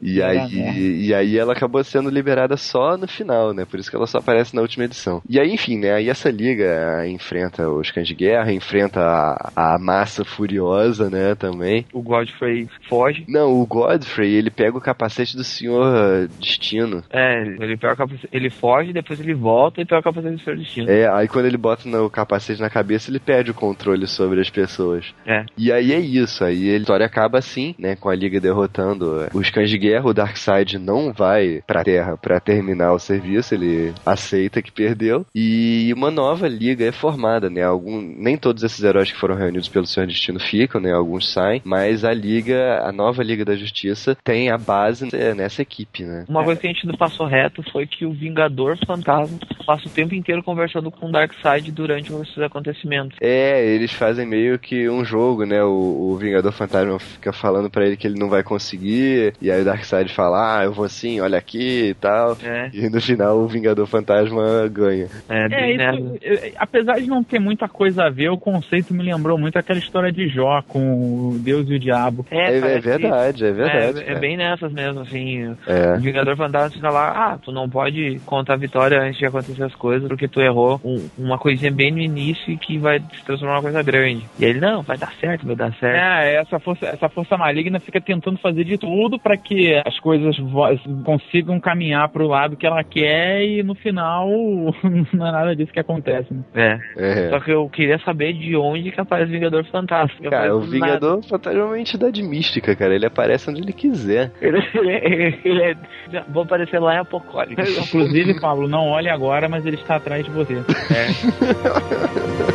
E aí, merda. e aí ela acabou sendo liberada só no final, né? Por isso que ela só aparece na última edição. E aí, enfim, né? Aí essa liga enfrenta os cães de guerra, enfrenta a, a massa furiosa, né? Também. O Godfrey foge. Não, o Godfrey, ele pega o capacete do Senhor Destino. É, ele pega o capacete, ele foge, depois ele volta e pega o capacete do seu destino. É, aí quando ele bota no capacete na cabeça, ele perde o controle sobre as pessoas. É. E aí é isso, aí a história acaba assim, né, com a Liga derrotando os cães de guerra, o Darkseid não vai pra Terra pra terminar o serviço, ele aceita que perdeu, e uma nova Liga é formada, né, algum, nem todos esses heróis que foram reunidos pelo Senhor Destino ficam, né, alguns saem, mas a Liga, a nova Liga da Justiça tem a base nessa equipe, né. Uma coisa que a gente passou reto foi que o Vingador Fantasma passa o tempo inteiro conversando com o Darkseid durante esses acontecimentos. É, eles fazem meio que um jogo, né? O, o Vingador Fantasma fica falando para ele que ele não vai conseguir, e aí o Darkseid fala, ah, eu vou sim, olha aqui e tal. É. E no final o Vingador Fantasma ganha. É, é isso, apesar de não ter muita coisa a ver, o conceito me lembrou muito aquela história de Jó com o Deus e o Diabo. É, é, é verdade, é verdade. É, é, bem nessas mesmo, assim. É. O Vingador Fantasma fica lá, ah, tu não pode contar a vitória antes de acontecer as coisas, porque tu errou um, uma coisinha bem no início que vai se transformar numa coisa grande. E ele, não, vai dar certo, vai dar certo. É, essa força, essa força maligna fica tentando fazer de tudo para que as coisas consigam caminhar pro lado que ela quer e no final não é nada disso que acontece. Né? É. é. Só que eu queria saber de onde que aparece o Vingador Fantástico. Cara, o Vingador Fantástico é uma entidade mística, cara. Ele aparece onde ele quiser. Ele, ele, ele é... Vou aparecer lá em Apocalipse. Inclusive, Pablo, não olhe agora, mas ele está atrás de você. É.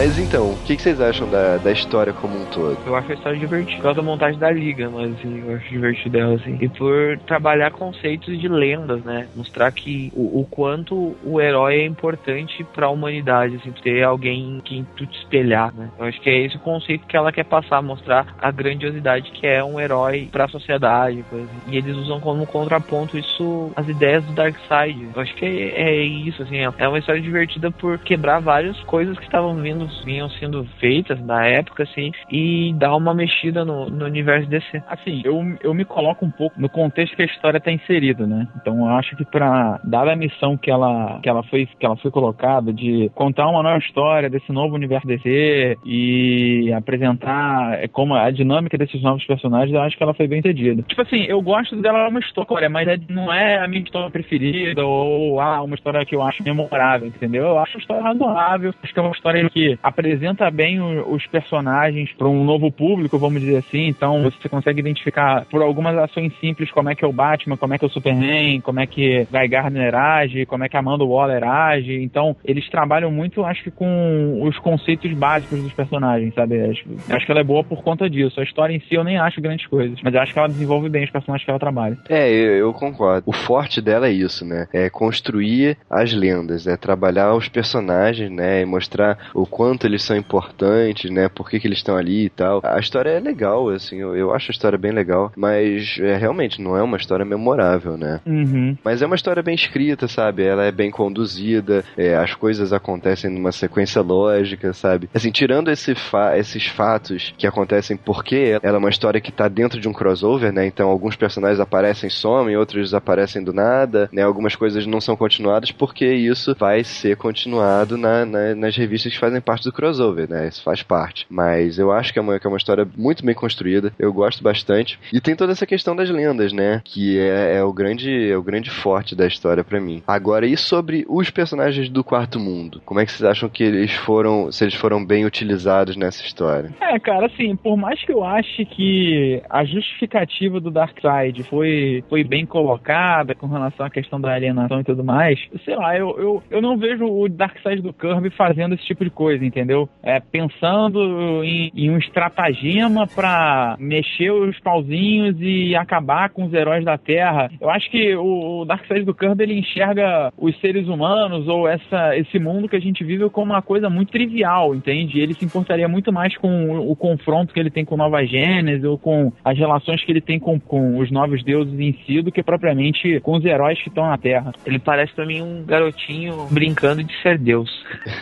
Mas então, o que, que, vocês acham da, da história como um todo? Eu acho a história divertida. Por causa da montagem da liga, mas assim, eu acho divertido dela, assim. E por trabalhar conceitos de lendas, né? Mostrar que o, o quanto o herói é importante para a humanidade, assim, ter alguém em quem tu te espelhar, né? Eu acho que é esse o conceito que ela quer passar, mostrar a grandiosidade que é um herói para a sociedade, coisa. E eles usam como contraponto isso, as ideias do Darkseid. Eu acho que é, é isso, assim, é uma história divertida por quebrar várias coisas que estavam vindo vinham sendo feitas na época, assim, e dar uma mexida no, no universo DC. Assim, eu, eu me coloco um pouco no contexto que a história está inserida, né? Então eu acho que para dar a missão que ela, que ela foi que ela foi colocada de contar uma nova história desse novo universo DC e apresentar é, como a dinâmica desses novos personagens, eu acho que ela foi bem entendida. Tipo assim, eu gosto dela uma história, mas é, não é a minha história preferida ou ah, uma história que eu acho memorável, entendeu? Eu acho uma história razoável, acho que é uma história que apresenta bem os personagens para um novo público, vamos dizer assim. Então você consegue identificar por algumas ações simples como é que é o Batman, como é que é o Superman, como é que Guy Gardner age, como é que Amanda Waller age. Então eles trabalham muito, acho que com os conceitos básicos dos personagens, sabe? Acho, acho que ela é boa por conta disso. A história em si eu nem acho grandes coisas, mas acho que ela desenvolve bem os personagens que ela trabalha. É, eu, eu concordo. O forte dela é isso, né? É construir as lendas, é trabalhar os personagens, né? E mostrar o quanto eles são importantes, né? Por que, que eles estão ali e tal. A história é legal, assim, eu, eu acho a história bem legal, mas é, realmente não é uma história memorável, né? Uhum. Mas é uma história bem escrita, sabe? Ela é bem conduzida, é, as coisas acontecem numa sequência lógica, sabe? Assim, tirando esse fa esses fatos que acontecem porque ela é uma história que tá dentro de um crossover, né? Então alguns personagens aparecem e somem, outros aparecem do nada, né? Algumas coisas não são continuadas porque isso vai ser continuado na, na, nas revistas que fazem parte do crossover, né? Isso faz parte. Mas eu acho que é uma, que é uma história muito bem construída. Eu gosto bastante. E tem toda essa questão das lendas, né? Que é, é o grande é o grande forte da história para mim. Agora, e sobre os personagens do Quarto Mundo? Como é que vocês acham que eles foram, se eles foram bem utilizados nessa história? É, cara, assim, por mais que eu ache que a justificativa do Darkseid foi, foi bem colocada com relação à questão da alienação e tudo mais, sei lá, eu, eu, eu não vejo o Darkseid do Kirby fazendo esse tipo de coisa, entendeu? É, pensando em, em um estratagema para mexer os pauzinhos e acabar com os heróis da Terra. Eu acho que o, o Darkseid do Kirby ele enxerga os seres humanos ou essa, esse mundo que a gente vive como uma coisa muito trivial, entende? Ele se importaria muito mais com o, o confronto que ele tem com Nova Gênesis ou com as relações que ele tem com, com os novos deuses em si do que propriamente com os heróis que estão na Terra. Ele parece para mim um garotinho brincando de ser Deus.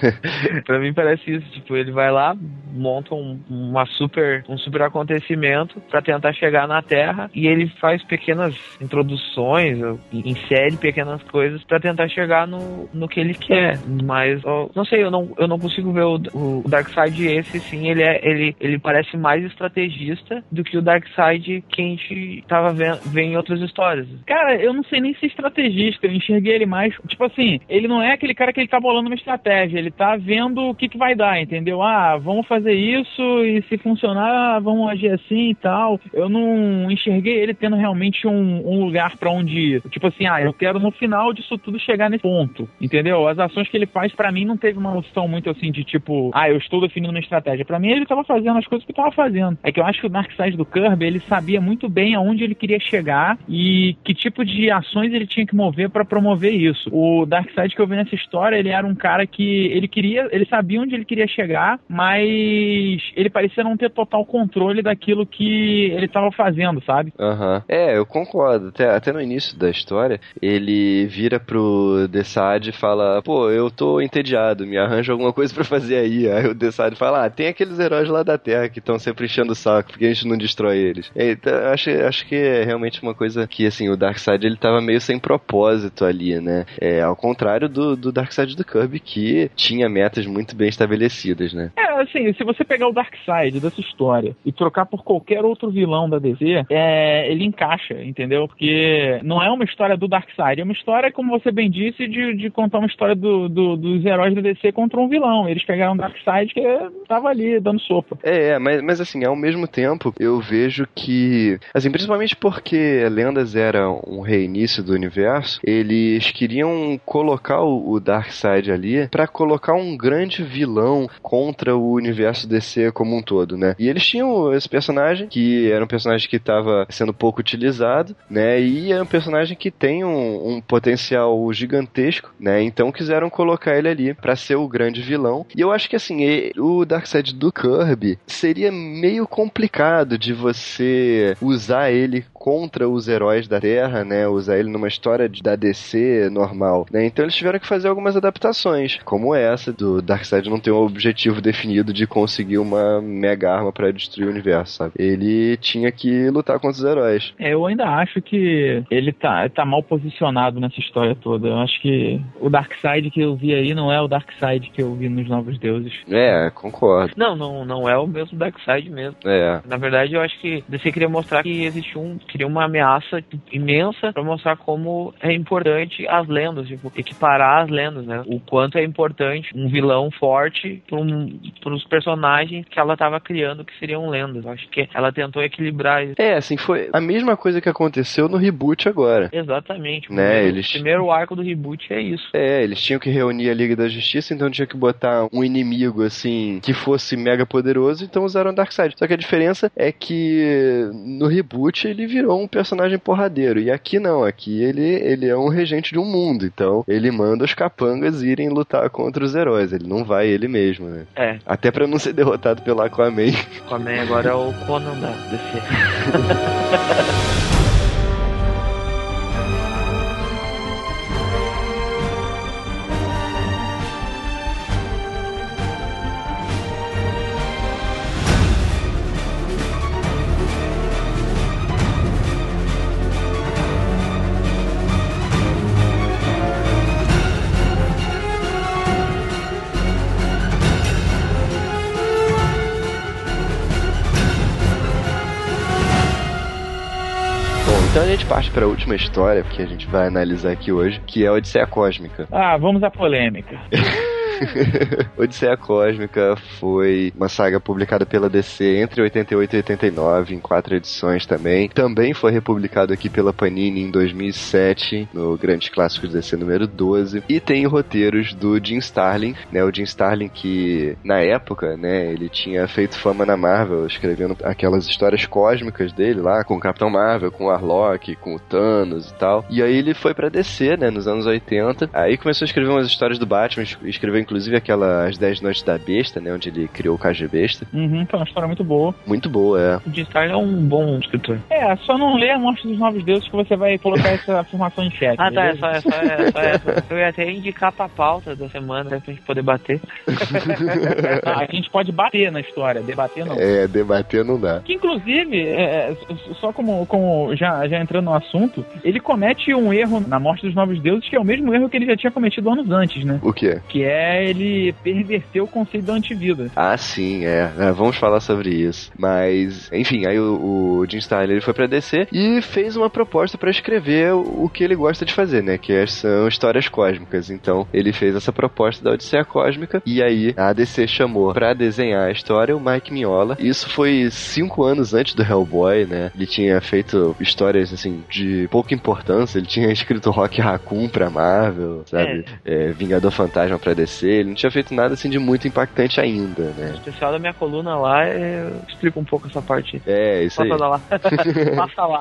para mim parece Tipo, ele vai lá, monta um, uma super, um super acontecimento para tentar chegar na Terra e ele faz pequenas introduções, insere pequenas coisas para tentar chegar no, no que ele quer. Mas, ó, não sei, eu não, eu não consigo ver o, o Darkseid esse, sim, ele, é, ele, ele parece mais estrategista do que o Darkseid que a gente tava vendo, vendo em outras histórias. Cara, eu não sei nem se é estrategista, eu enxerguei ele mais, tipo assim, ele não é aquele cara que ele tá bolando uma estratégia, ele tá vendo o que que vai dar, entendeu? Ah, vamos fazer isso e se funcionar, vamos agir assim e tal. Eu não enxerguei ele tendo realmente um, um lugar para onde ir. Tipo assim, ah, eu quero no final disso tudo chegar nesse ponto, entendeu? As ações que ele faz, para mim, não teve uma noção muito assim de tipo, ah, eu estou definindo uma estratégia. Para mim, ele tava fazendo as coisas que tava fazendo. É que eu acho que o Dark Side do Kirby, ele sabia muito bem aonde ele queria chegar e que tipo de ações ele tinha que mover para promover isso. O Dark Side que eu vi nessa história, ele era um cara que ele queria, ele sabia onde ele queria chegar, mas ele parecia não ter total controle daquilo que ele estava fazendo, sabe? Aham. Uhum. É, eu concordo. Até, até no início da história, ele vira pro Desad e fala: pô, eu tô entediado, me arranja alguma coisa para fazer aí. Aí o Desad fala: ah, tem aqueles heróis lá da Terra que estão sempre enchendo o saco, porque a gente não destrói eles. Então, acho, acho que é realmente uma coisa que, assim, o Darkseid ele tava meio sem propósito ali, né? É, ao contrário do, do Darkseid do Kirby, que tinha metas muito bem estabelecidas, né? É, assim, se você pegar o Darkseid dessa história e trocar por qualquer outro vilão da DC, é, ele encaixa, entendeu? Porque não é uma história do Darkseid, é uma história, como você bem disse, de, de contar uma história do, do, dos heróis da DC contra um vilão. Eles pegaram o Darkseid que tava ali dando sopa. É, é, mas, mas assim, ao mesmo tempo, eu vejo que, assim, principalmente porque Lendas era um reinício do universo, eles queriam colocar o, o Darkseid ali para colocar um grande vilão contra o universo DC como um todo, né? E eles tinham esse personagem que era um personagem que estava sendo pouco utilizado, né? E é um personagem que tem um, um potencial gigantesco, né? Então quiseram colocar ele ali para ser o grande vilão. E eu acho que assim, o Darkseid do Kirby seria meio complicado de você usar ele contra os heróis da Terra, né? Usar ele numa história da DC normal, né? Então eles tiveram que fazer algumas adaptações, como essa do Darkseid não ter um objetivo definido de conseguir uma mega arma para destruir o universo, sabe? Ele tinha que lutar contra os heróis. É, eu ainda acho que ele tá, tá mal posicionado nessa história toda. Eu acho que o Darkseid que eu vi aí não é o Darkseid que eu vi nos Novos Deuses. É, concordo. Não, não, não é o mesmo Darkseid mesmo. É. Na verdade, eu acho que DC queria mostrar que existe um, queria uma ameaça imensa para mostrar como é importante as lendas, tipo, equiparar as lendas, né? O quanto é importante um vilão forte para um, os personagens que ela estava criando que seriam lendas. Eu acho que ela tentou equilibrar isso. É, assim, foi a mesma coisa que aconteceu no reboot agora. Exatamente. Né? Primeiro, eles... O primeiro arco do reboot é isso. É, eles tinham que reunir a Liga da Justiça, então tinha que botar um inimigo, assim, que fosse mega poderoso, então usaram Darkseid. Só que a diferença é que no reboot ele virou um personagem porradeiro, e aqui não, aqui ele, ele é um regente de um mundo, então ele manda os capangas irem lutar contra os heróis, ele não vai ele mesmo, né? É. Até para não ser derrotado pelo Aquaman. Aquaman agora é o Conan da DC. Então a gente parte para a última história que a gente vai analisar aqui hoje, que é a Odisseia Cósmica. Ah, vamos à polêmica. Odisseia Cósmica foi uma saga publicada pela DC entre 88 e 89, em quatro edições também. Também foi republicado aqui pela Panini em 2007, no Grandes Clássicos DC número 12. E tem roteiros do Jim Starlin, né? O Jim Starlin que, na época, né, ele tinha feito fama na Marvel, escrevendo aquelas histórias cósmicas dele lá, com o Capitão Marvel, com o Arlok, com o Thanos e tal. E aí ele foi pra DC, né, nos anos 80. Aí começou a escrever umas histórias do Batman, escreveu inclusive aquela As Dez Noites da Besta, né? Onde ele criou o KG Besta. Uhum, foi uma história muito boa. Muito boa, é. O Jim Starlin é um bom escritor. É, só não lê a Morte dos Novos Deuses que você vai colocar essa afirmação em xeque. Ah, tá, é beleza? só, é só, é só essa. Eu ia até indicar pra pauta da semana, né, pra gente poder bater. Ah, a gente pode bater na história, debater não. É, debater não dá. Que inclusive, é, é, só como, como já, já entrando no assunto, ele comete um erro na morte dos novos deuses, que é o mesmo erro que ele já tinha cometido anos antes, né? O quê? Que é ele perverter o conceito da antivida. Ah, sim, é. É, Vamos falar sobre isso. Mas, enfim, aí o, o Jim Starlin ele foi pra DC e fez uma proposta pra escrever o, o que ele gosta de fazer, né? Que é- são histórias cósmicas. Então, ele fez essa proposta da Odisseia Cósmica e aí a DC chamou pra desenhar a história o Mike Mignola. Isso foi cinco anos antes do Hellboy, né? Ele tinha feito histórias, assim, de pouca importância. Ele tinha escrito Rock Raccoon pra Marvel, sabe? É, Vingador Fantasma pra DC. Ele não tinha feito nada, assim, de muito impactante ainda, né? O especial da minha coluna lá, é, eu explico um pouco essa parte. É, isso aí. Passa lá. Passa lá.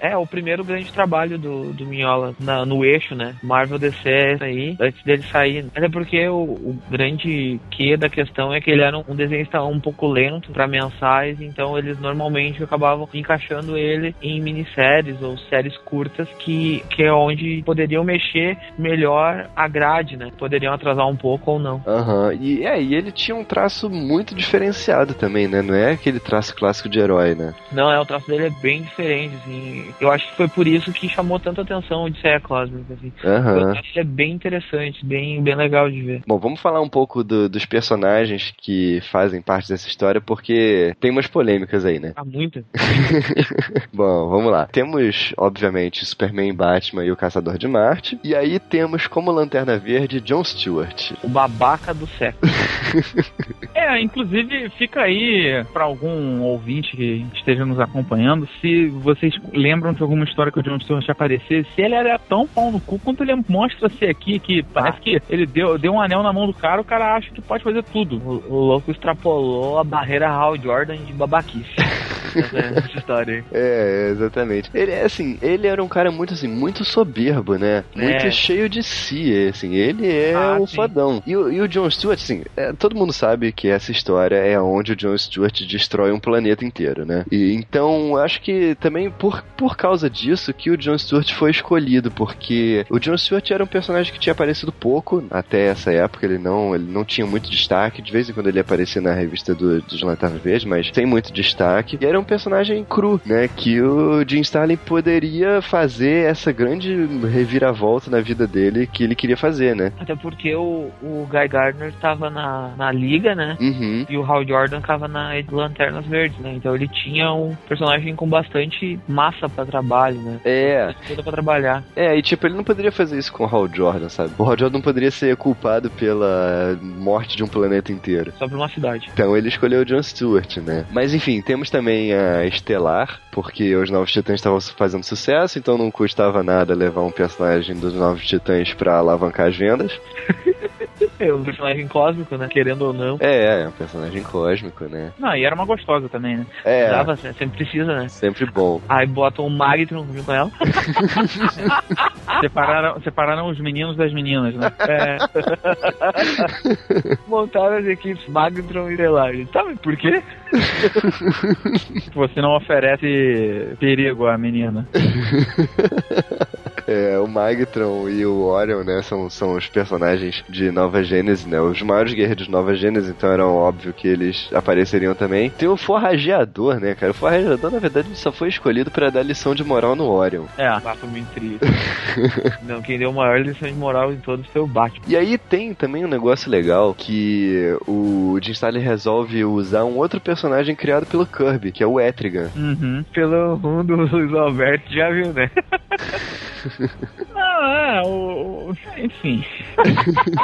É o primeiro grande trabalho do, do Minhola na- no eixo, né? Marvel DC é aí, antes dele sair. Até porque o, o grande que da questão é que ele era um, um desenhista um pouco lento pra mensais, então eles normalmente acabavam encaixando ele em minisséries ou séries curtas que, que é onde poderiam mexer melhor a grade, né? Poderiam atrasar um pouco ou não. Aham, e é, e ele tinha um traço muito diferenciado também, né? Não é aquele traço clássico de herói, né? Não, é, o traço dele é bem diferente, assim. Eu acho que foi por isso que chamou tanta atenção o Odisseia Cósmica, assim. O Aham. traço é bem interessante, bem, bem legal de ver. Bom, vamos falar um pouco do- dos personagens que fazem parte dessa história, porque tem umas polêmicas aí, né? Há muito. Bom, vamos lá. Temos, obviamente, Superman, Batman e o Caçador de Marte. E aí temos como Lanterna Verde John Stewart. O babaca do século. É, inclusive fica aí pra algum ouvinte que esteja nos acompanhando, se vocês lembram de alguma história que o John Stewart aparecer, se ele era tão pau no cu quanto ele mostra ser aqui, que parece que ele deu, deu um anel na mão do cara, o cara acha que pode fazer tudo. O, o louco extrapolou a barreira Hal Jordan de babaquice. essa história aí. É, exatamente. Ele é assim, ele era um cara muito assim, muito soberbo, né? Muito É. cheio de si, assim. Ele é Ah, um sim. fodão. E, o- e o John Stewart, assim, é, todo mundo sabe que essa história é onde o John Stewart destrói um planeta inteiro, né? E então, acho que também por, por causa disso que o John Stewart foi escolhido, porque o John Stewart era um personagem que tinha aparecido pouco até essa época, ele não, ele não tinha muito destaque, de vez em quando ele aparecia na revista do, dos Lanternas Verdes, mas sem muito destaque. E era um personagem cru, né? Que o Jim Starlin poderia fazer essa grande reviravolta na vida dele que ele queria fazer, né? Até porque o, o Guy Gardner tava na, na liga, né? Uhum. E o Hal Jordan tava na Lanternas Verdes, né? Então ele tinha um personagem com bastante massa pra trabalho, né? É, Tudo pra trabalhar. é, e tipo, ele não poderia fazer isso com o Hal Jordan, sabe? O Hal Jordan não poderia ser culpado pela morte de um planeta inteiro. Só pra uma cidade. Então ele escolheu o John Stewart, né? Mas enfim, temos também a Estelar, porque os Novos Titãs estavam fazendo sucesso, então não custava nada levar um personagem dos Novos Titãs pra alavancar as vendas. É um personagem cósmico, né? Querendo ou não. É, é um personagem cósmico, né? Não, e era uma gostosa também, né? É, Dava, sempre precisa, né? sempre bom. Aí botam o Magitron junto com ela. Separaram, separaram os meninos das meninas, né? É. Montaram as equipes Magitron e Delage. Sabe por quê? Você não oferece perigo à menina. É, o Magtron e o Orion, né, são, são os personagens de Nova Gênese, né? Os maiores guerreiros de Nova Gênese, então era óbvio que eles apareceriam também. Tem o Forrageador, né, cara? O Forrageador, na verdade, só foi escolhido pra dar lição de moral no Orion. É. Batman muito triste. Não, quem deu a maior lição de moral em todos foi o Batman. E aí tem também um negócio legal que o Jim Starlin resolve usar um outro personagem criado pelo Kirby, que é o Etrigan. Uhum. Pelo mundo, o Luiz Alberto já viu, né? Não, Não, é, o. Enfim.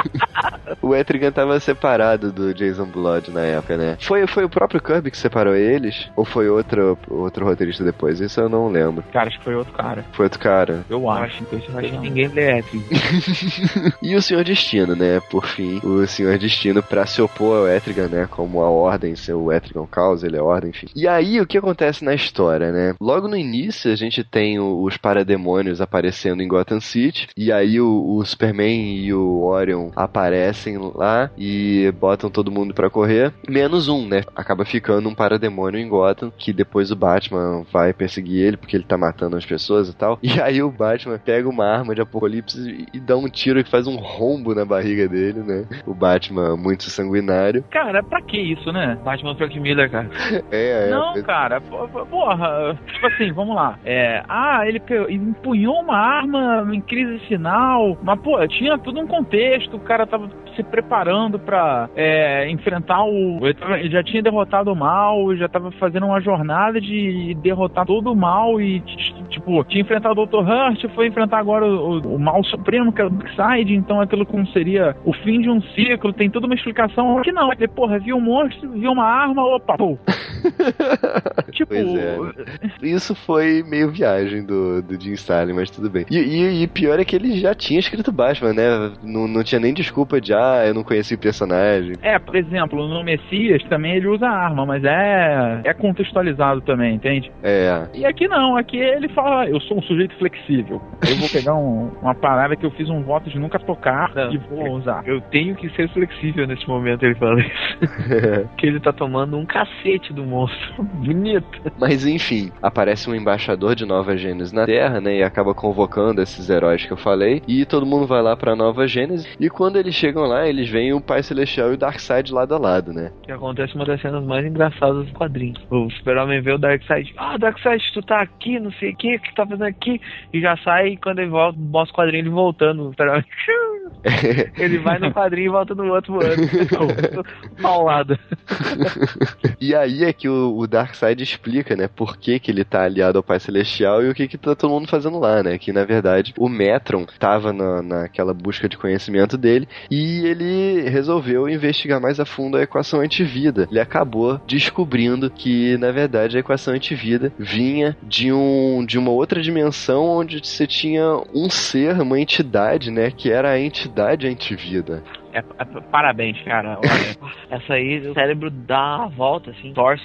O Etrigan tava separado do Jason Blood na época, né? Foi, foi o próprio Kirby que separou eles? Ou foi outro, outro roteirista depois? Isso eu não lembro. Cara, acho que foi outro cara. Foi outro cara. Eu Eu acho. acho que ninguém lê Etrigan. E o Senhor Destino, né? Por fim, o Senhor Destino pra se opor ao Etrigan, né? Como a ordem, seu Etrigan causa, ele é ordem, enfim. E aí, o que acontece na história, né? Logo no início, a gente tem os parademônios aparecendo em Gotham City City, e aí o, o Superman e o Orion aparecem lá e botam todo mundo para correr, menos um, né? Acaba ficando um parademônio em Gotham, que depois o Batman vai perseguir ele porque ele tá matando as pessoas e tal. E aí o Batman pega uma arma de apocalipse e, dá um tiro que faz um rombo na barriga dele, né? O Batman muito sanguinário. Cara, pra que isso, né? Batman Frank Miller, cara. É, é. Não, cara, porra, tipo assim, vamos lá. É, ah, ele empunhou uma arma em crise final, mas, pô, tinha tudo um contexto, o cara tava se preparando para é, enfrentar o. Ele já tinha derrotado o mal, já tava fazendo uma jornada de derrotar todo o mal e, tipo, tinha enfrentado o Dr. Hurt, foi enfrentar agora o, o, mal supremo, que é o Darkseid, então aquilo como seria o fim de um ciclo, tem toda uma explicação. Que não, ele, porra, viu um monstro, viu uma arma, opa, pô. tipo. É. Isso foi meio viagem do, do Jim Starlin, mas tudo bem. E, e, e, pior é que ele já tinha escrito Batman, né? Não, não tinha nem desculpa de, ah, eu não conheci o personagem. É, por exemplo, no Messias também ele usa arma, mas é, é contextualizado também, entende? É. E aqui não, aqui ele fala, eu sou um sujeito flexível. Eu vou pegar um, uma parada que eu fiz um voto de nunca tocar não, e vou usar. Eu tenho que ser flexível nesse momento, ele fala isso. que ele tá tomando um cacete do monstro. Bonito. Mas enfim, aparece um embaixador de Nova Gênesis na Terra, né? E acaba convocando esses heróis que eu falei. E todo mundo vai lá pra Nova Gênesis. E quando eles chegam lá, eles veem o Pai Celestial e o Darkseid lado a lado, né? Que acontece uma das cenas mais engraçadas do quadrinho. O Super-Homem vê o Darkseid. Ah, Darkseid, tu tá aqui, não sei o que, o que tá fazendo aqui? E já sai e quando ele volta, mostra o quadrinho ele voltando. O Super-Homem. ele vai no quadrinho e volta no outro ano. Paulada. e aí é que o, o Darkseid explica, né, por que, que ele tá aliado ao Pai Celestial e o que que tá todo mundo fazendo lá, né? Que na verdade o Metron tava na, naquela busca de conhecimento dele e ele resolveu investigar mais a fundo a equação antivida. Ele acabou descobrindo que na verdade a equação antivida vinha de um de uma outra dimensão onde você tinha um ser, uma entidade, né, que era a entidade antivida. É, é, parabéns, cara. Olha, essa aí, o cérebro dá a volta, assim, torce.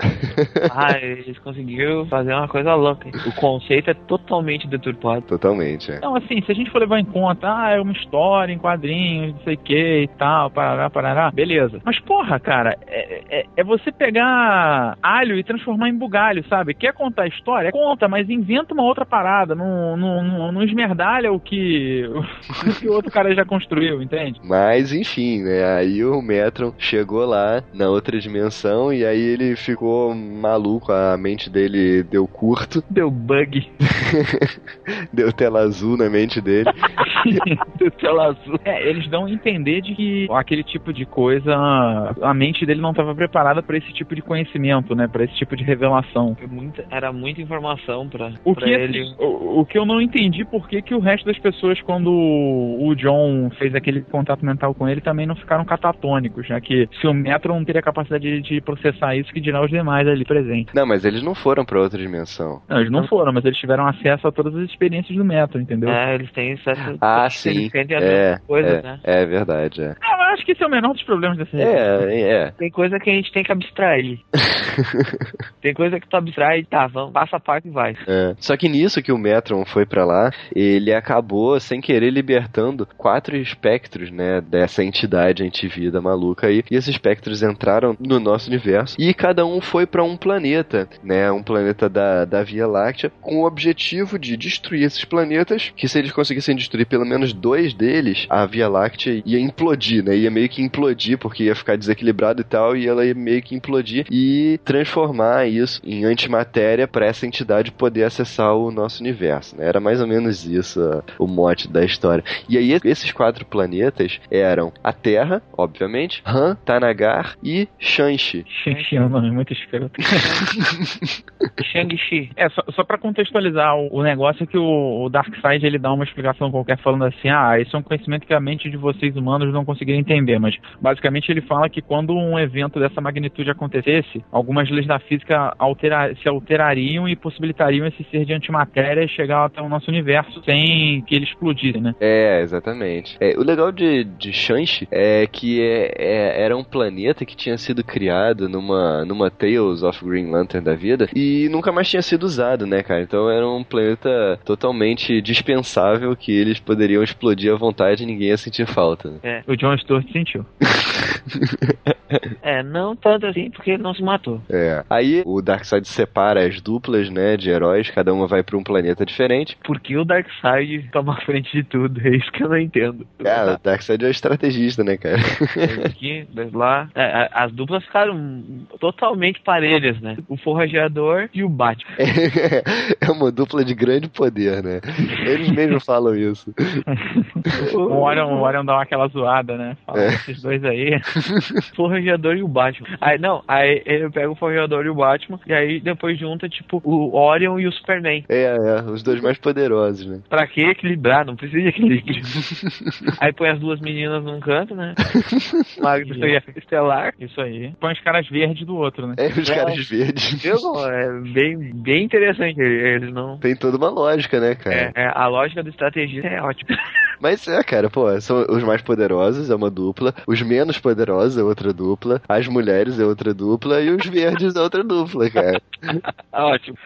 ah, eles conseguiram fazer uma coisa louca. O conceito é totalmente deturpado. Totalmente, é. Então, assim, se a gente for levar em conta, ah, é uma história em quadrinhos, não sei o que e tal, parará, parará, beleza. Mas, porra, cara, é, é, é, você pegar alho e transformar em bugalho, sabe? Quer contar a história? Conta, mas inventa uma outra parada. Não, não, não, não esmerdalha o que, o que o outro cara já construiu, entende? Mas mas, enfim, né? Aí o Metron chegou lá na outra dimensão e aí ele ficou maluco, a mente dele deu curto. Deu bug. deu tela azul na mente dele. deu tela azul. É, eles dão a entender de que aquele tipo de coisa, a mente dele não estava preparada para esse tipo de conhecimento, né? Para esse tipo de revelação. Muita, era muita informação para ele. Assim, o, o, que eu não entendi por que, que o resto das pessoas, quando o John fez aquele contato mental com ele também não ficaram catatônicos, né? Que se o Metro não teria capacidade de, de processar isso, que dirá os demais ali presentes. Não, mas eles não foram para outra dimensão. Não, eles não foram, mas eles tiveram acesso a todas as experiências do Metro, entendeu? É, eles têm acesso ah, a sim. É, coisas, é, né? é verdade, é. Ah, eu acho que esse é o menor dos problemas dessa É, é. Tem coisa que a gente tem que abstrair. tem coisa que tu abstrai, tá, vamos, passa a parte e vai. É. Só que nisso que o Metron foi para lá, ele acabou sem querer libertando quatro espectros, né, dessa entidade antivida maluca aí. E esses espectros entraram no nosso universo e cada um foi para um planeta, né? Um planeta da, da Via Láctea, com o objetivo de destruir esses planetas, que se eles conseguissem destruir pelo menos dois deles, a Via Láctea ia implodir, né? Ia meio que implodir, porque ia ficar desequilibrado e tal, e ela ia meio que implodir e transformar isso em antimatéria para essa entidade poder acessar o nosso universo, né? Era mais ou menos isso o mote da história. E aí esses quatro planetas eram a Terra, obviamente, Han, Tanagar e Shanxi. Shanxi é um nome muito escroto. Shang-Chi. É, só, só pra contextualizar o, o negócio é que o, o Darkseid ele dá uma explicação qualquer falando assim, ah, isso é um conhecimento que a mente de vocês humanos não conseguiria entender, mas basicamente ele fala que quando um evento dessa magnitude acontecesse, algumas leis da física altera se alterariam e possibilitariam esse ser de antimatéria chegar até o nosso universo sem que ele explodisse, né? É, exatamente. É, o legal de, de Shanxi é que é, é, era um planeta que tinha sido criado numa, numa Tales of Green Lantern da vida e nunca mais tinha sido usado, né, cara? Então era um planeta totalmente dispensável que eles poderiam explodir à vontade e ninguém ia sentir falta. Né? É, o John Stewart sentiu. é, não tanto assim, porque ele não se matou. É. Aí o Darkseid separa as duplas, né, de heróis, cada uma vai para um planeta diferente. Por que o Darkseid toma a frente de tudo? É isso que eu não entendo. Cara, o Darkseid é estrategista, né, cara? Aqui, lá, é, as duplas ficaram totalmente parelhas, né? O Forrageador e o Batman. É, uma dupla de grande poder, né? Eles mesmos falam isso. o Orion, o Orion dá aquela zoada, né? Fala, é. esses dois aí. Forrageador e o Batman. Aí, não, aí ele pega o Forrageador e o Batman, e aí depois junta, tipo, o Orion e o Superman. É, é, os dois mais poderosos, né? Pra que equilibrar? Não precisa de equilíbrio. aí põe as duas meninas num canto, né? Magno e Estelar. Isso aí. Põe os caras verdes do outro, né? É, os é, caras verdes. Eu, é bem, bem interessante. Eles não. Tem toda uma lógica, né, cara? É, é a lógica do estrategista é ótima. Mas é, cara, pô, são os mais poderosos é uma dupla, os menos poderosos é outra dupla, as mulheres é outra dupla e os verdes é outra dupla, cara. Ótimo.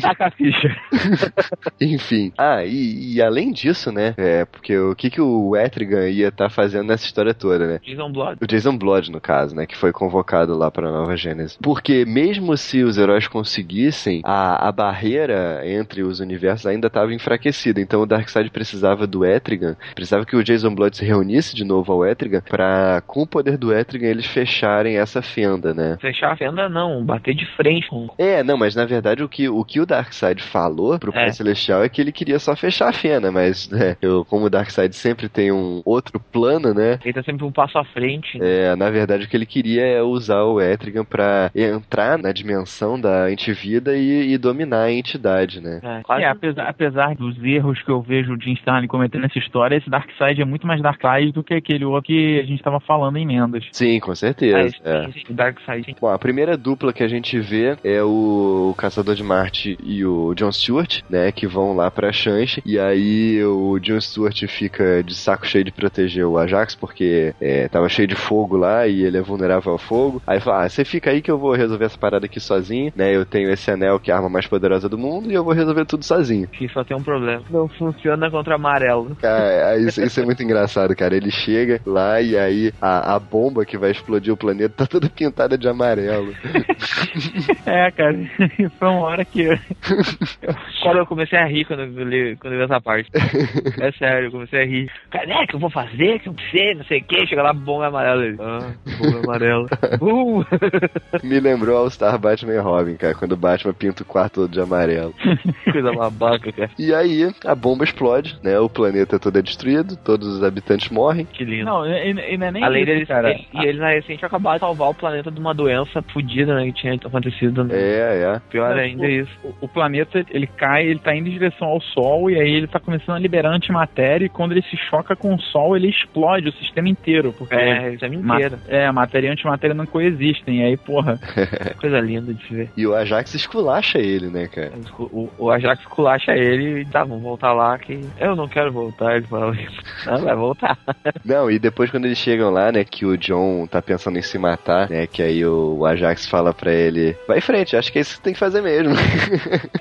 Taca a ficha. Enfim. Ah, e, e, além disso, né? É, porque o que, que o Etrigan ia estar tá fazendo nessa história toda, né? Jason Blood. O Jason Blood, no caso, né? Que foi convocado lá pra Nova Gênesis. Porque mesmo se os heróis conseguissem, a, a barreira entre os universos ainda estava enfraquecida. Então o Darkseid precisava do Etrigan, precisava que o Jason Blood se reunisse de novo ao Etrigan pra, com o poder do Etrigan, eles fecharem essa fenda, né? Fechar a fenda não, bater de frente com é, não, mas na verdade o que o, que o Darkseid falou pro é. Pai Celestial é que ele queria só fechar a fenda, mas né, eu, como o Darkseid sempre tem um outro plano, né? Ele tá sempre um passo à frente. É, na verdade o que ele queria é usar o Etrigan pra entrar na dimensão da antivida e, e dominar a entidade, né? É, é apesar, apesar, dos erros que eu vejo o Jim Starlin cometendo história, esse Darkseid é muito mais Darkseid do que aquele outro que a gente tava falando em Mendas. Sim, com certeza. É, sim, sim, Darkseid. Bom, a primeira dupla que a gente vê é o Caçador de Marte e o John Stewart, né, que vão lá pra Shanxi, e aí o John Stewart fica de saco cheio de proteger o Ajax, porque é, tava cheio de fogo lá e ele é vulnerável ao fogo. Aí fala, ah, você fica aí que eu vou resolver essa parada aqui sozinho, né, eu tenho esse anel que é a arma mais poderosa do mundo e eu vou resolver tudo sozinho. Que só tem um problema, não funciona contra amarelo. É, é, isso, isso, é muito engraçado, cara, ele chega lá e aí a, a bomba que vai explodir o planeta tá toda pintada de amarelo. é, cara, foi uma hora que eu... quando eu comecei a rir quando eu li, quando eu vi essa parte. É sério, eu comecei a rir. Cara, é que eu vou fazer, que eu sei, não sei o que. Chega lá, bomba amarela. Ah, bomba amarela. Uh! Me lembrou All Star Batman e Robin, cara, quando o Batman pinta o quarto todo de amarelo. Coisa babaca, cara. E aí, a bomba explode, né? O planeta todo é destruído, todos os habitantes morrem. Que lindo. Não, e, e não é nem Além isso, deles, cara. E eles na recente acabaram de salvar o planeta de uma doença fodida, né? Que tinha acontecido. Né? É, é. Pior ainda é isso. O, o, planeta, ele cai, ele tá indo em direção ao Sol, e aí ele tá começando a liberar antimatéria, e quando ele se choca com o Sol, ele explode o sistema inteiro. Porque é, o sistema inteiro. é, a matéria e a antimatéria não coexistem, e aí, porra. Coisa linda de se ver. E o Ajax esculacha ele, né, cara? O, o Ajax esculacha ele e tá, vamos voltar lá que eu não quero voltar. Ele fala, não, vai voltar. Não, e depois quando eles chegam lá, né, que o John tá pensando em se matar, né, que aí o Ajax fala pra ele, vai em frente, acho que é isso que tem que fazer mesmo.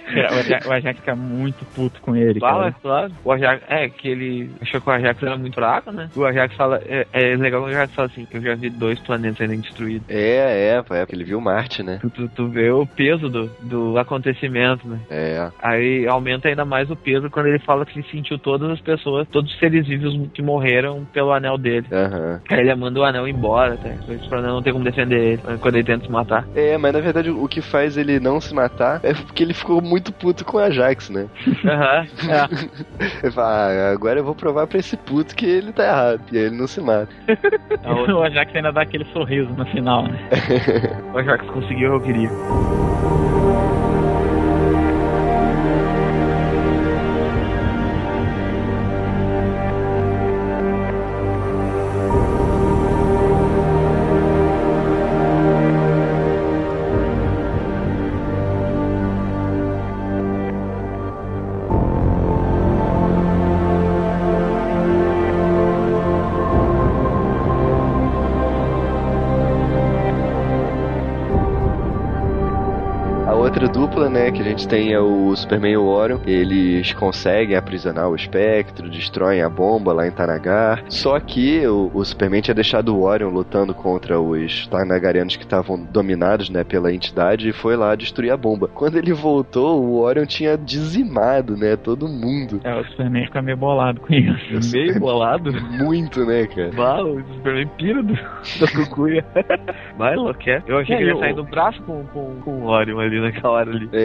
É, o, Ajax, o Ajax fica muito puto com ele. Fala, cara. claro. O Ajax, é, que ele achou que o Ajax era muito fraco, né? O Ajax fala, é, é legal o Ajax fala assim, que eu já vi dois planetas sendo destruídos. É, é, é, porque ele viu Marte, né? Tu, tu, tu vê o peso do, do acontecimento, né? É. Aí aumenta ainda mais o peso quando ele fala que sentiu todas as pessoas, todos os seres vivos que morreram pelo anel dele. Uhum. Aí ele manda o anel embora, até, pra não ter como defender ele quando ele tenta se matar. É, mas na verdade o que faz ele não se matar é porque ele ficou muito puto com o Ajax, né? Aham, uhum, é. ele fala, ah, agora eu vou provar pra esse puto que ele tá errado. E aí ele não se mata. o Ajax ainda dá aquele sorriso no final, né? o Ajax conseguiu o que eu queria. Que a gente tem é o Superman e o Orion. Eles conseguem aprisionar o espectro, destroem a bomba lá em Tanagar. Só que o, o Superman tinha deixado o Orion lutando contra os Tanagarianos que estavam dominados, né, pela entidade e foi lá destruir a bomba. Quando ele voltou, o Orion tinha dizimado, né, todo mundo. É, o Superman fica meio bolado com isso. Meio bolado? Muito, né, cara? Bah, o Superman pira do, da cucuia. Vai, Loquer. Eu achei É, que ele ia sair do braço com, com, com o Orion ali naquela hora ali. É,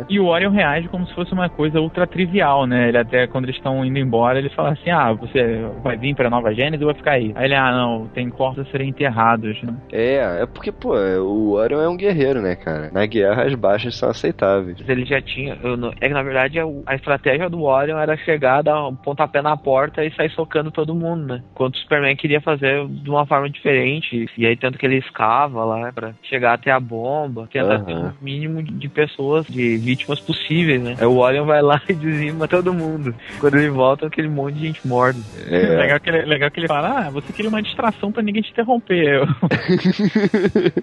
é. E o Orion reage como se fosse uma coisa ultra trivial, né? Ele até, quando eles estão indo embora, ele fala assim, ah, você vai vir pra Nova Gênesis ou vai ficar aí? Aí ele, ah, não, tem corpos a serem enterrados, né? É, é porque, pô, o Orion é um guerreiro, né, cara? Na guerra as baixas são aceitáveis. Ele já tinha. não- é que na verdade a, estratégia do Orion era chegar, dar um pontapé na porta e sair socando todo mundo, né? Enquanto o Superman queria fazer de uma forma diferente. E aí, tanto que ele escava lá pra chegar até a bomba, tenta Aham. ter um mínimo de pessoas, de vítimas possíveis, né? Aí o Orion vai lá e dizima todo mundo. Quando ele volta, aquele monte de gente morta. É. Legal, que ele, legal que ele fala, ah, você queria uma distração pra ninguém te interromper.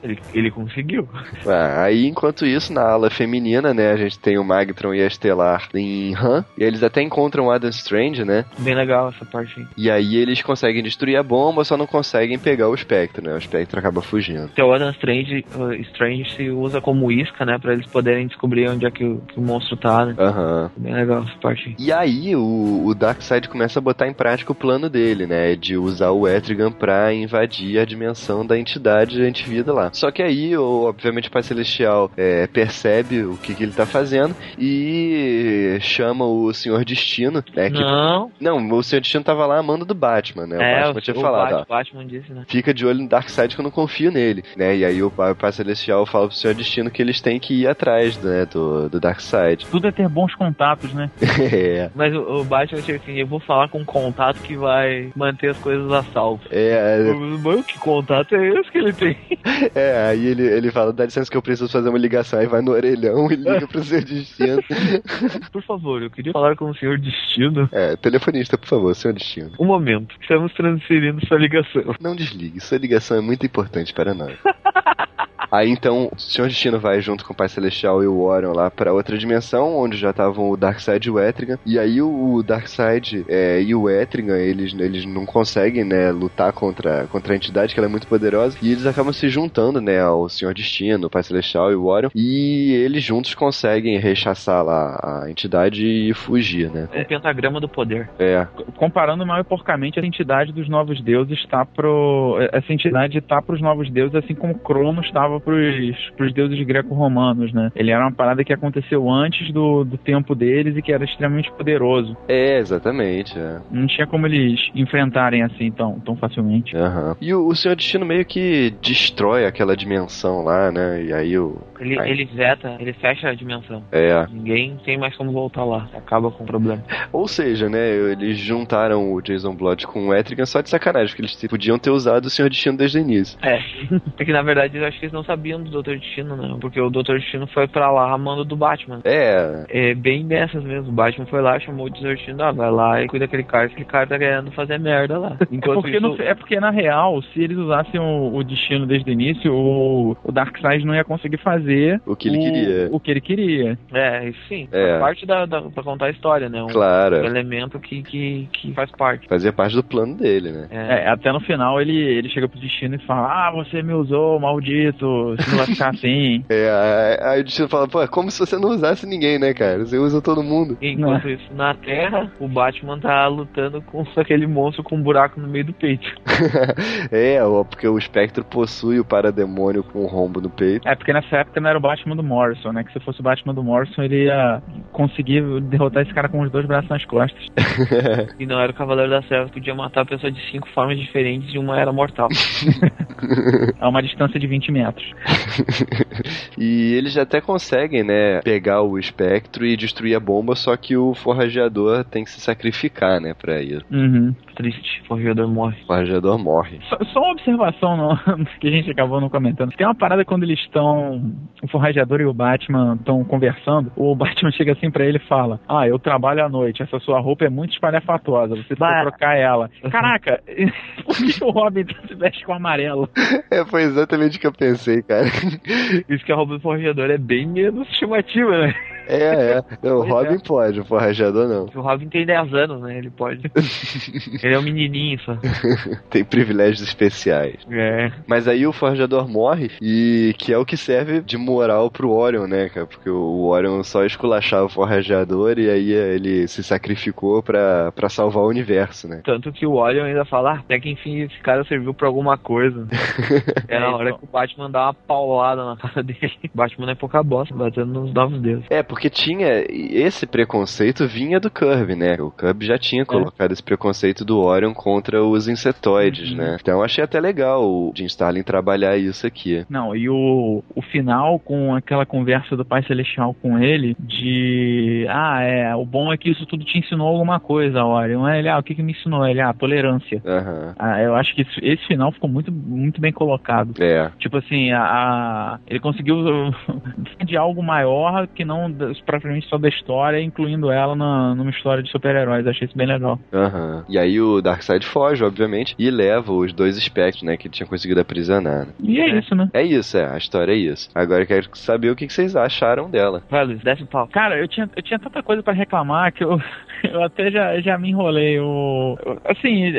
Ele, ele conseguiu. Ah, aí, enquanto isso, na ala feminina, né, a gente tem o Magtron e a Estelar em Han, e eles até encontram o Adam Strange, né, Bem legal essa parte aí. e aí eles conseguem destruir a bomba, só não conseguem pegar o Espectro, né, o Espectro acaba fugindo. Então, o Adam Strange, o Strange se usa como isca, né? Pra eles poderem descobrir onde é que o, que o monstro tá, né? Aham. Bem legal essa parte. E aí o, o Darkseid começa a botar em prática o plano dele, né? De usar o Etrigan pra invadir a dimensão da entidade antivida lá. Só que aí, o, obviamente, o Pai Celestial é, percebe o que, que ele tá fazendo e chama o Senhor Destino, né? Que, Não, não, o Senhor Destino tava lá a mando do Batman, né? O é, Batman o, tinha o falado, Bat- ó. Batman disse, né? Fica de olho no Darkseid que eu não confio nele, né? E aí o Pai, Celestial fala pro Senhor Destino que eles têm que ir atrás, né? Do, do Darkseid. Tudo é ter bons contatos, né? é. Mas o, o Batman chega assim, eu vou falar com um contato que vai manter as coisas a salvo. É, Mano, que contato é esse que ele tem? É, aí ele, ele fala, dá licença que eu preciso fazer uma ligação. Aí vai no orelhão e liga pro seu destino. Por favor, eu queria falar com o senhor Destino. É, telefonista, por favor, seu destino. Um momento, estamos transferindo sua ligação. Não desligue, sua ligação é muito importante para nós. no. Aí então, o Senhor Destino vai junto com o Pai Celestial e o Orion lá pra outra dimensão, onde já estavam o Darkseid e o Etrigan. E aí o, o Darkseid é, e o Etrigan, eles, eles não conseguem, né, lutar contra, contra a entidade, que ela é muito poderosa. E eles acabam se juntando, né, ao Senhor Destino, o Pai Celestial e o Orion. E eles juntos conseguem rechaçar lá a entidade e fugir, né. O pentagrama do poder. É, Comparando mal e porcamente, essa entidade dos novos deuses está pro. Essa entidade está pros novos deuses, assim como Cronos estava pros, pros deuses greco-romanos, né? Ele era uma parada que aconteceu antes do, do tempo deles e que era extremamente poderoso. é, exatamente, é. Não tinha como eles enfrentarem assim tão, tão facilmente. Aham. E o, o Senhor Destino meio que destrói aquela dimensão lá, né? E aí o. Ele, ele zeta, ele fecha a dimensão. É. Ninguém tem mais como voltar lá. Acaba com o problema. Ou seja, né? Eles juntaram o Jason Blood com o Etrigan só de sacanagem, porque eles podiam ter usado o Senhor Destino desde o início. É. É que na verdade eu acho que eles não sabiam do Doutor Destino, não. Porque o Doutor Destino foi pra lá a mando do Batman. É. É bem dessas mesmo. O Batman foi lá, chamou o Doutor Destino, ah, vai lá e cuida daquele cara, que aquele cara tá querendo fazer merda lá. É Enquanto porque, isso, no- é porque, na real, se eles usassem o, o destino desde o início, o, o Darkseid não ia conseguir fazer O que ele queria. o que ele queria. É, isso sim. É. Faz parte da, da, pra contar a história, né? Um, Claro. um elemento que, que, que faz parte. Fazia parte do plano dele, né? É, até no final ele, ele chega pro destino e fala: Ah, você me usou, maldito, você não vai ficar assim. É, aí- aí o Destino fala, pô, é como se você não usasse ninguém, né, cara? Você usa todo mundo. Enquanto Né? isso, na Terra, o Batman tá lutando com aquele monstro com um buraco no meio do peito. é, ó, porque o espectro possui o parademônio com um rombo no peito. É, porque nessa época não era o Batman do Morrison, né? Que se fosse o Batman do Morrison, ele ia conseguir derrotar esse cara com os dois braços nas costas. E não era o Cavaleiro das Trevas, podia matar a pessoa de cinco formas diferentes e uma era mortal. A uma distância de 20 metros. e eles até conseguem, né, pegar o espectro e destruir a bomba, só que o forrageador tem que se sacrificar, né, pra ir. Uhum. Triste, o forjador morre. O forrageador morre. Só, só uma observação não, que a gente acabou não comentando. Tem uma parada quando eles estão o forrajador e o Batman estão conversando, o Batman chega assim para ele e fala: Ah, eu trabalho à noite, essa sua roupa é muito espalhafatosa, você precisa trocar ela. Caraca, por que o Robin se veste com amarelo? É, foi exatamente o que eu pensei, cara. Isso que a roupa do forrajador é bem menos chamativa, né? É, é. o Robin é. pode, o forrajador não. O Robin tem 10 anos, né? Ele pode. ele é um menininho só. tem privilégios especiais. É. Mas aí o forjador morre e que é o que serve de moral pro Orion, né, cara? Porque o Orion só esculachava o forjador e aí ele se sacrificou pra, pra salvar o universo, né? Tanto que o Orion ainda fala, ah, até que enfim esse cara serviu pra alguma coisa. é na hora que o Batman dá uma paulada na cara dele. O Batman não é pouca bosta, batendo nos novos dedos. É, porque tinha esse preconceito vinha do Kirby, né? O Kirby já tinha é. colocado esse preconceito do Orion contra os insetoides, uhum. né? Então achei até legal o Jim Starlin trabalhar isso aqui. Não, e o, o final com aquela conversa do Pai Celestial com ele de ah, é, o bom é que isso tudo te ensinou alguma coisa, Orion. Ele, ah, o que que me ensinou? Ele, ah, tolerância. Uhum. Ah, eu acho que isso, esse final ficou muito, muito bem colocado. É. Tipo assim, a, a ele conseguiu de algo maior que não propriamente só da história, incluindo ela na, numa história de super-heróis. Achei isso bem legal. Uhum. E aí o Darkseid foge, obviamente, e leva os dois espectros, né, que ele tinha conseguido aprisionar. Né? E é, é, isso, né? É isso, é. A história é isso. Agora eu quero saber o que vocês acharam dela. Vai, Luiz, desce o pau. Cara, eu tinha, eu tinha tanta coisa para reclamar que eu, eu até já, já me enrolei. O, assim,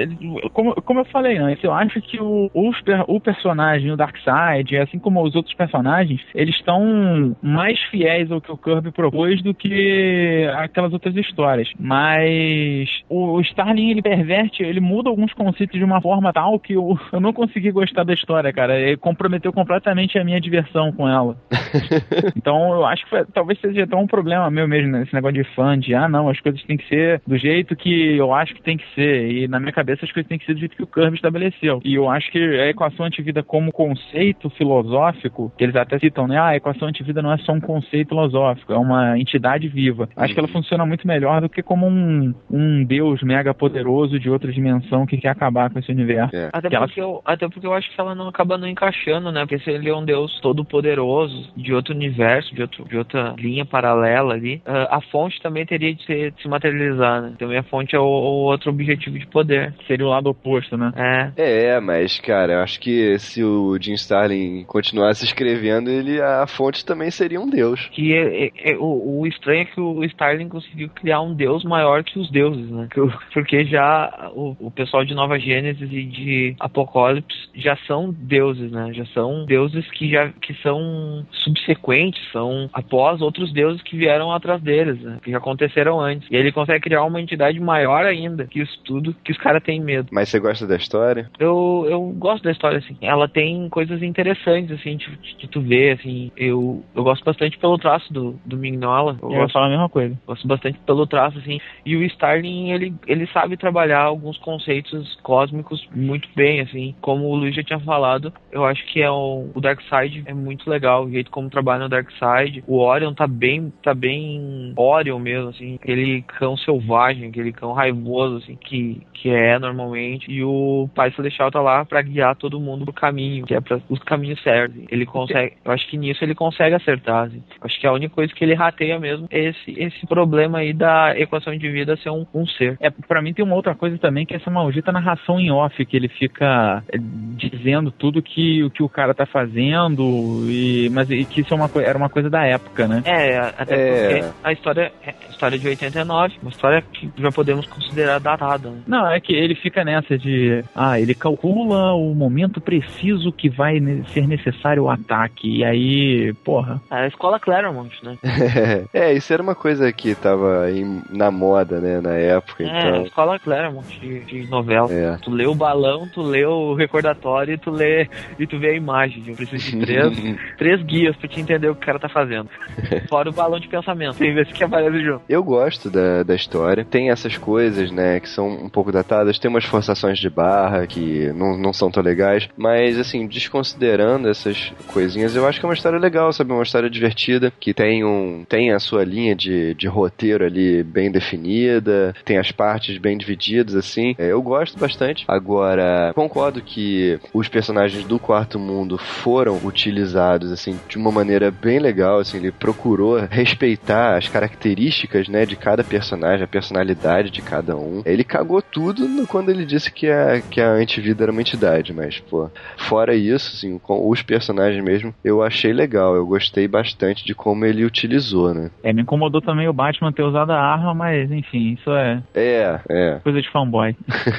como, como eu falei antes, eu acho que o, o, o personagem, o Darkseid, assim como os outros personagens, eles estão mais fiéis ao que o Kirby propôs do que aquelas outras histórias. Mas o, o Starling, ele perverte, ele muda alguns conceitos de uma forma tal que eu, eu não consegui gostar da história, cara. Ele comprometeu completamente a minha diversão com ela. então eu acho que foi, talvez seja até um problema meu mesmo, nesse né, negócio de fã, de ah, não, as coisas têm que ser do jeito que eu acho que tem que ser. E na minha cabeça as coisas têm que ser do jeito que o Kirby estabeleceu. E eu acho que a equação antivida como conceito filosófico, que eles até citam, né? Ah, a equação antivida não é só um conceito filosófico, é uma entidade viva. Acho que ela uhum. funciona muito melhor do que como um, um deus mega poderoso de outra dimensão que quer acabar com esse universo. É. Até, porque ela... eu, até porque eu acho que ela não acaba não encaixando, né? Porque se ele é um deus todo poderoso de outro universo, de, outro, de outra linha paralela ali, uh, a fonte também teria de, ser, de se materializar, né? Também a fonte é o, o, outro objetivo de poder. Seria o lado oposto, né? É. É, mas, cara, eu acho que se o Jim Starlin continuasse escrevendo, ele a fonte também seria um deus. Que é, é, o, o, estranho é que o Starlin conseguiu criar um deus maior que os deuses, né? Porque já o, o pessoal de Nova Gênesis e de Apocalipse já são deuses, né? Já são deuses que já que são subsequentes, são após outros deuses que vieram atrás deles, né? Que já aconteceram antes. E ele consegue criar uma entidade maior ainda que isso tudo que os caras têm medo. Mas você gosta da história? Eu, eu gosto da história, assim. Ela tem coisas interessantes, assim, de, de tu ver, assim. Eu, eu gosto bastante pelo traço do, do Mignola. Eu, eu gosto, falar a mesma coisa. Gosto bastante pelo traço, assim. E o Starling, ele, ele sabe trabalhar alguns conceitos cósmicos muito bem, assim. Como o Luiz já tinha falado, eu acho que é o, o Darkseid é muito legal, o jeito como trabalha no Darkseid. O Orion tá bem, tá bem Orion mesmo, assim, aquele cão selvagem, aquele cão raivoso, assim, que, que é normalmente. E o Pai Celestial tá lá para guiar todo mundo pro caminho, que é para os caminhos certos. Ele consegue, eu acho que nisso ele consegue acertar, assim. Acho que a única coisa que ele rateia mesmo esse, esse problema aí da equação de vida ser um, um ser. É, para mim tem uma outra coisa também que é essa maldita narração em off que ele fica é, dizendo tudo que o que o cara tá fazendo e mas e que isso é uma era uma coisa da época, né? É, até é... porque a história é história de 89, uma história que já podemos considerar datada. Né? Não, é que ele fica nessa de ah, ele calcula o momento preciso que vai ser necessário o ataque e aí, porra. É a escola Claremont, né? é, isso era uma coisa que tava em, na moda, né, na época. É, então... escola Claremont de, de novela. É. Tu lê o balão, tu lê o recordatório e tu lê e tu vê a imagem. Eu preciso de três, três guias pra te entender o que o cara tá fazendo. Fora o balão de pensamento. Tem vezes que aparece junto. Eu gosto da, da história. Tem essas coisas, né, que são um pouco datadas. Tem umas forçações de barra que não, não são tão legais. Mas, assim, desconsiderando essas coisinhas, eu acho que é uma história legal, sabe? Uma história divertida, que tem um tem a sua linha de, de roteiro ali bem definida, tem as partes bem divididas, assim. É, eu gosto bastante. Agora, concordo que os personagens do Quarto Mundo foram utilizados, assim, de uma maneira bem legal, assim, ele procurou respeitar as características, né, de cada personagem, a personalidade de cada um. Ele cagou tudo no, quando ele disse que a, que a antivida era uma entidade, mas, pô, fora isso, assim, com os personagens mesmo, eu achei legal, eu gostei bastante de como ele utilizou, né. É, me incomodou também o Batman ter usado a arma, mas, enfim, isso é... É, é. Coisa de fanboy.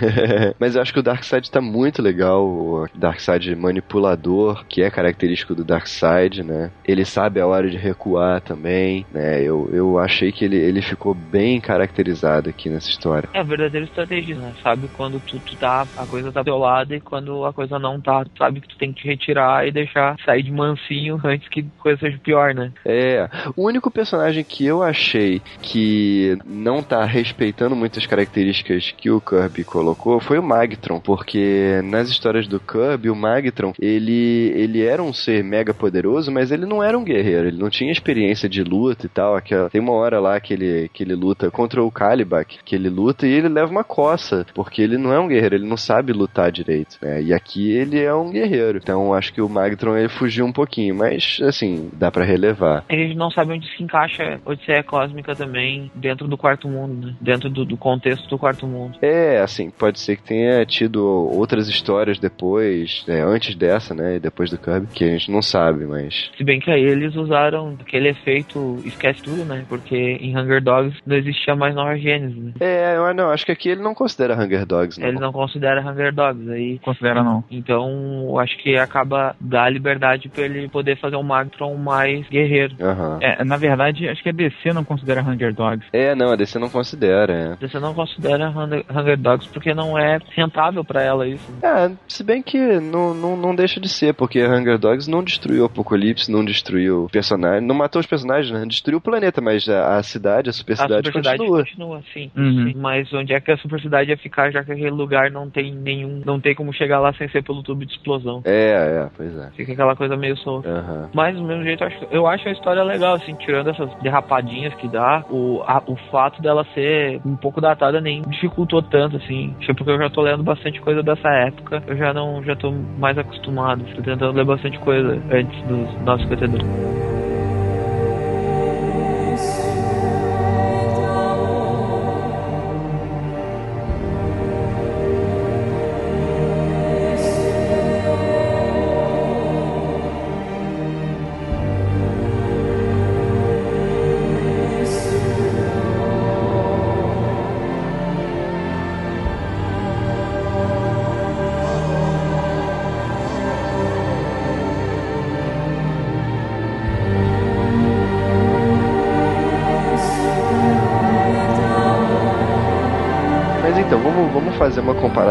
mas eu acho que o Darkseid tá muito legal, o Darkseid manipulador, que é característico do Darkseid, né. Ele sabe a hora de recuar também, né, eu, eu achei que ele, ele ficou bem caracterizado aqui nessa história. É verdadeiro estratégia, né? Sabe quando tu, tu tá, a coisa tá do teu lado e quando a coisa não tá, tu sabe que tu tem que te retirar e deixar sair de mansinho antes que a coisa seja pior, né? É, o único personagem que eu achei que não tá respeitando muitas características que o Kirby colocou foi o Magtron, porque nas histórias do Kirby, o Magtron, ele, ele era um ser mega poderoso, mas ele não era um guerreiro, ele não tinha experiência de luta e tal. Aquela, tem uma hora lá que ele, que ele luta contra o Kalibak, que ele luta e ele leva uma coça, porque ele não é um guerreiro, ele não sabe lutar direito, né? E aqui ele é um guerreiro. Então acho que o Magtron ele fugiu um pouquinho, mas assim, dá para relevar. Gente não sabe onde se encaixa Odisseia Cósmica também dentro do quarto mundo, né? Dentro do, do contexto do quarto mundo. É, assim, pode ser que tenha tido outras histórias depois, né, antes dessa, né? E depois do Kirby, que a gente não sabe, mas. Se bem que aí eles usaram aquele efeito esquece tudo, né? Porque em Hunger Dogs não existia mais Nova Gênesis, né? É, eu não, acho que aqui ele não considera Hunger Dogs, não. Ele não considera Hunger Dogs, aí. Considera não. Então, eu acho que acaba dar liberdade pra ele poder fazer um Magtron mais guerreiro. Aham. É, na verdade, acho que a DC não considera Hunger Dogs. É, não, a DC não considera, é. Você não considera Hunger Hunger Dogs porque não é rentável pra ela isso. É, se bem que não, não, não deixa de ser, porque Hunger Dogs não destruiu o Apocalipse, não destruiu o personagem, não matou os personagens, né? Destruiu o planeta, mas a, a cidade, a super A cidade super cidade continua. continua, sim, Uhum. sim. Mas onde é que a super cidade ia ficar, já que aquele lugar não tem nenhum. Não tem como chegar lá sem ser pelo tubo de explosão. É, é, pois é. Fica aquela coisa meio solta. Aham. Mas do mesmo jeito, eu acho, eu acho a história legal, assim, tirando essas derrapadinhas que dá, o, a- o fato dela ser um pouco datada nem dificultou tanto, assim. Que porque eu já tô lendo bastante coisa dessa época, eu já não já tô mais acostumado. Tô tentando ler bastante coisa antes dos 952.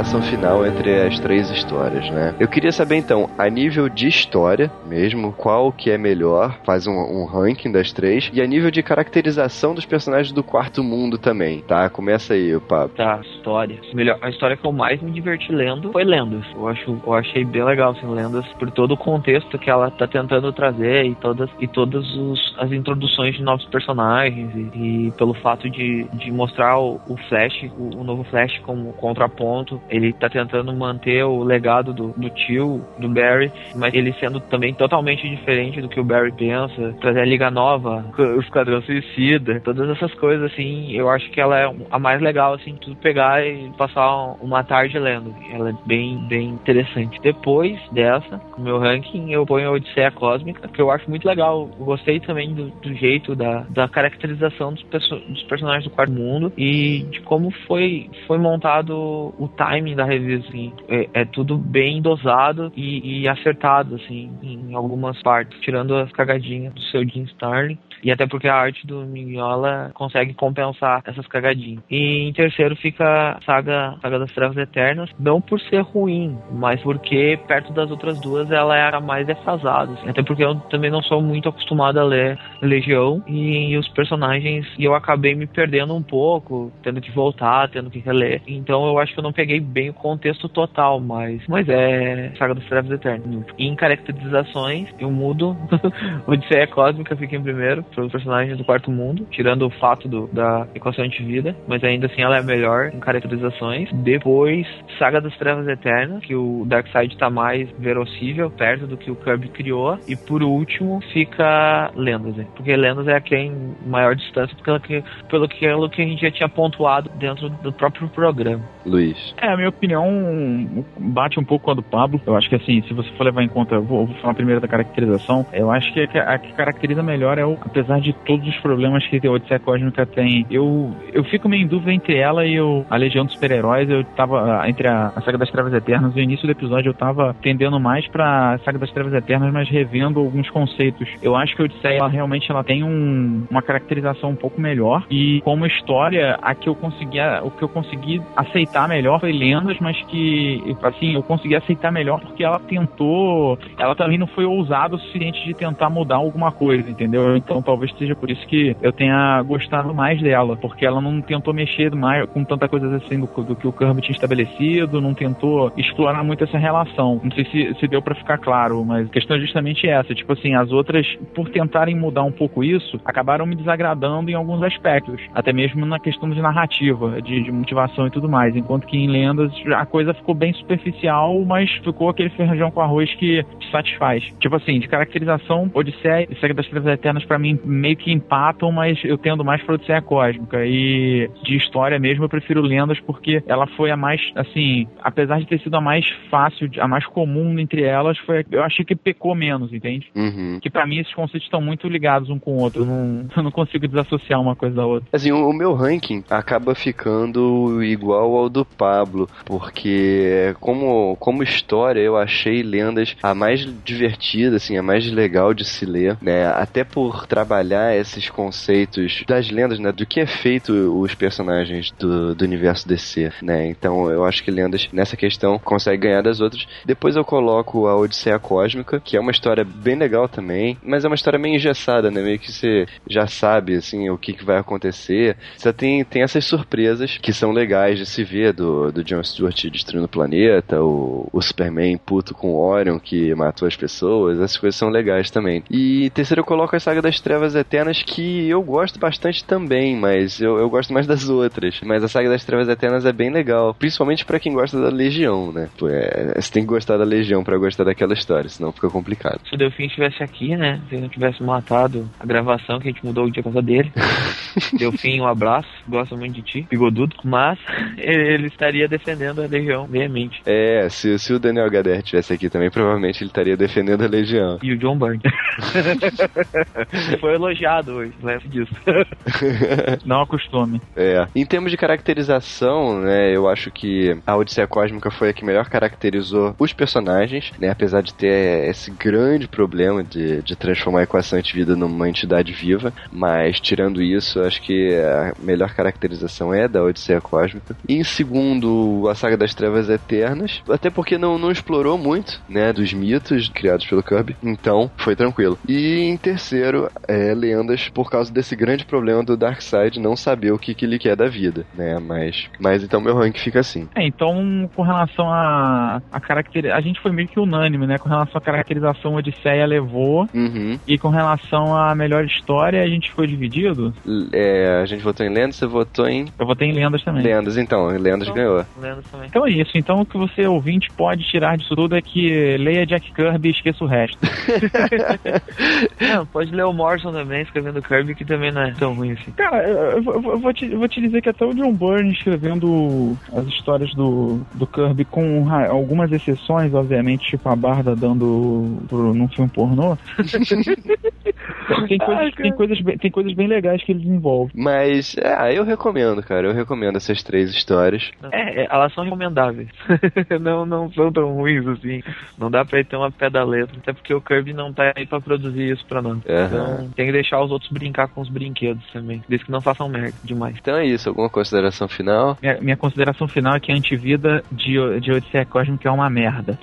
Comparação final entre as três histórias, né? Eu queria saber então, a nível de história mesmo, qual que é melhor, faz um, um ranking das três, e a nível de caracterização dos personagens do quarto mundo também, tá? Começa aí, o Pablo. Tá, história. Melhor, a história que eu mais me diverti lendo foi Lendas. Eu acho, eu achei bem legal assim Lendas por todo o contexto que ela tá tentando trazer e todas e todas os, as introduções de novos personagens e, e pelo fato de, de mostrar o, o Flash, o, o novo Flash como contraponto. Ele tá tentando manter o legado do, do tio, do Barry, mas ele sendo também totalmente diferente do que o Barry pensa, trazer a Liga Nova, o Esquadrão Suicida, todas essas coisas assim, eu acho que ela é a mais legal assim, tudo pegar e passar uma tarde lendo. Ela é bem, bem interessante. Depois dessa, no meu ranking, eu ponho a Odisseia Cósmica, que eu acho muito legal. Eu gostei também do, do jeito da, da caracterização dos, perso- dos personagens do quarto mundo e de como foi, foi montado o timing da revista. Assim. É, é tudo bem dosado e, e acertado, assim, em algumas partes, tirando as cagadinhas do seu Jim Starlin. E até porque a arte do Mignola consegue compensar essas cagadinhas. E em terceiro fica a saga, saga das Trevas Eternas, não por ser ruim, mas porque perto das outras duas ela era mais defasada. assim. Até porque eu também não sou muito acostumado a ler Legião e, os personagens, e eu acabei me perdendo um pouco, tendo que voltar, tendo que reler. Então eu acho que eu não peguei bem o contexto total, mas, mas é Saga dos Trevos Eternos. Em caracterizações, eu mudo. Odisseia Cósmica fica em primeiro, pelos personagens do quarto mundo, tirando o fato do, da equação de vida, mas ainda assim ela é melhor em caracterizações. Depois, Saga das Trevas Eternas, que o Darkseid tá mais verossímil, perto do que o Kirby criou. E por último, fica Lendas, né? porque Lendas é a quem maior distância, pelo que, pelo que a gente já tinha pontuado dentro do próprio programa. Luiz. É, a minha opinião bate um pouco com a do Pablo. Eu acho que assim, se você for levar em conta, eu vou, vou falar primeiro da caracterização, eu acho que a, a que caracteriza melhor é o, apesar de todos os problemas que a Odisseia Cósmica tem, eu, eu fico meio em dúvida entre ela e o, a Legião dos Super-Heróis. Eu tava, entre a, a Saga das Trevas Eternas, no início do episódio eu tava tendendo mais pra Saga das Trevas Eternas, mas revendo alguns conceitos. Eu acho que a Odisseia, ela, realmente, ela tem um, uma caracterização um pouco melhor e como história, a que eu conseguia, o que eu consegui aceitar melhor foi Lendas, mas que, assim, eu consegui aceitar melhor porque ela tentou, ela também não foi ousada o suficiente de tentar mudar alguma coisa, entendeu? Então talvez seja por isso que eu tenha gostado mais dela, porque ela não tentou mexer mais com tanta coisa assim do, do que o Kirby tinha estabelecido, não tentou explorar muito essa relação. Não sei se, se deu para ficar claro, mas a questão é justamente essa. Tipo assim, as outras, por tentarem mudar um pouco isso, acabaram me desagradando em alguns aspectos. Até mesmo na questão de narrativa, de, de motivação e tudo mais. Enquanto que em Lendas a coisa ficou bem superficial, mas ficou aquele feijão com arroz que te satisfaz. Tipo assim, de caracterização, Odisseia e Saga das Trevas Eternas para mim meio que empatam, mas eu tendo mais pra Odisseia Cósmica. E de história mesmo eu prefiro Lendas porque ela foi a mais, assim, apesar de ter sido a mais fácil, a mais comum entre elas, foi eu achei que pecou menos, entende? Uhum. Que para mim esses conceitos estão muito ligados um com o outro. Eu não, eu não consigo desassociar uma coisa da outra. Assim, o, o meu ranking acaba ficando igual ao do Pablo, porque como, como história eu achei Lendas a mais divertida, assim, a mais legal de se ler, né? Até por trabalhar esses conceitos das lendas, né? Do que é feito os personagens do, do universo DC, né? Então eu acho que Lendas, nessa questão, consegue ganhar das outras. Depois eu coloco a Odisseia Cósmica, que é uma história bem legal também, mas é uma história meio engessada, né? Meio que você já sabe, assim, o que, que vai acontecer. Você tem, tem essas surpresas que são legais de se ver, do, do John Stewart destruindo o planeta, o, o Superman puto com o Orion que matou as pessoas, essas coisas são legais também. E terceiro eu coloco a Saga das Trevas Eternas, que eu gosto bastante também, mas eu, eu gosto mais das outras. Mas a Saga das Trevas Eternas é bem legal, principalmente para quem gosta da Legião, né? Pô, é, você tem que gostar da Legião para gostar daquela história, senão fica complicado. Se o Delfim estivesse aqui, né? Se ele não tivesse matado a gravação, que a gente mudou o dia causa dele. Delfim, um abraço, gosto muito de ti, bigodudo, mas ele estaria defendendo a Legião veemente. É, se, se o Daniel Gader estivesse aqui também, provavelmente ele estaria defendendo a Legião. E o John Byrne. Foi elogiado hoje, lembro disso. Não acostume. É. Em termos de caracterização, né, eu acho que a Odisseia Cósmica foi a que melhor caracterizou os personagens, né, apesar de ter esse grande problema de, de transformar a equação de vida numa entidade viva, mas tirando isso, acho que a melhor caracterização é da Odisseia Cósmica. E em segundo, a Saga das Trevas Eternas, até porque não, não explorou muito, né, dos mitos criados pelo Kirby, então foi tranquilo. E em terceiro, é Lendas, por causa desse grande problema do Darkseid não saber o que, que ele quer da vida, né, mas, mas então meu rank fica assim. É, então com relação a, a caracter... a gente foi meio que unânime, né, com relação à caracterização Odisseia levou, Uhum. e com relação à melhor história a gente foi dividido. É, a gente votou em Lendas, você votou em Eu votei em Lendas também. Lendas, então. Lendas ganhou. Lendas também. Então é isso. Então o que você ouvinte pode tirar disso tudo é que leia Jack Kirby e esqueça o resto. Não, pode ler o Morrison também, escrevendo Kirby, que também não é tão ruim assim. Cara, eu, eu- eu vou, te, eu vou te dizer que até o John Byrne escrevendo as histórias do, do Kirby, com algumas exceções, obviamente, tipo a Barda dando pro, num filme pornô. tem, coisas, tem, coisas bem, tem coisas bem legais que ele desenvolve. Mas, é, eu recomendo, cara. Eu recomendo essas três histórias. É, é, elas são recomendáveis. não, não são tão ruins assim. Não dá pra ir ter uma pé da letra. Até porque o Kirby não tá aí pra produzir isso pra nós. Aham. Então tem que deixar os outros brincar com os brinquedos também. Desde que não façam merda demais. Então é isso. Alguma consideração final? Minha, minha consideração final é que a antivida de, de Odisseia Cósmica é uma merda.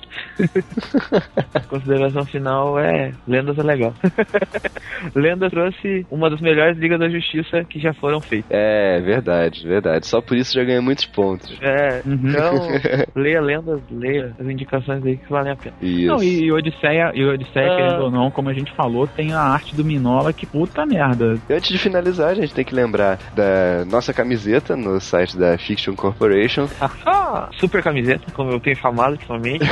A consideração final é. Lendas é legal. Lenda trouxe uma das melhores ligas da justiça que já foram feitas. É, verdade, verdade. Só por isso já ganha muitos pontos. É, então, leia lendas, leia as indicações aí que valem a pena. Isso. Não, e, e Odisseia, e Odisseia Ah. querendo ou não, como a gente falou, tem a arte do Minola que puta merda. E antes de finalizar, a gente tem que lembrar da nossa camiseta no site da Fiction Corporation. Ah, super camiseta, como eu tenho chamado ultimamente,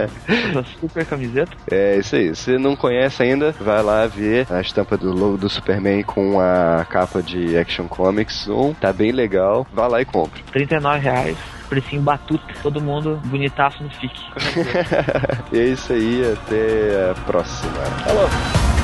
super camiseta. É isso aí. Se não conhece ainda, vai lá ver a estampa do logo do Superman com a capa de Action Comics 1. Tá bem legal. Vá lá e compre. 39 reais. Precinho batuta. Todo mundo bonitaço no FIC. e é isso aí. Até a próxima. Falou!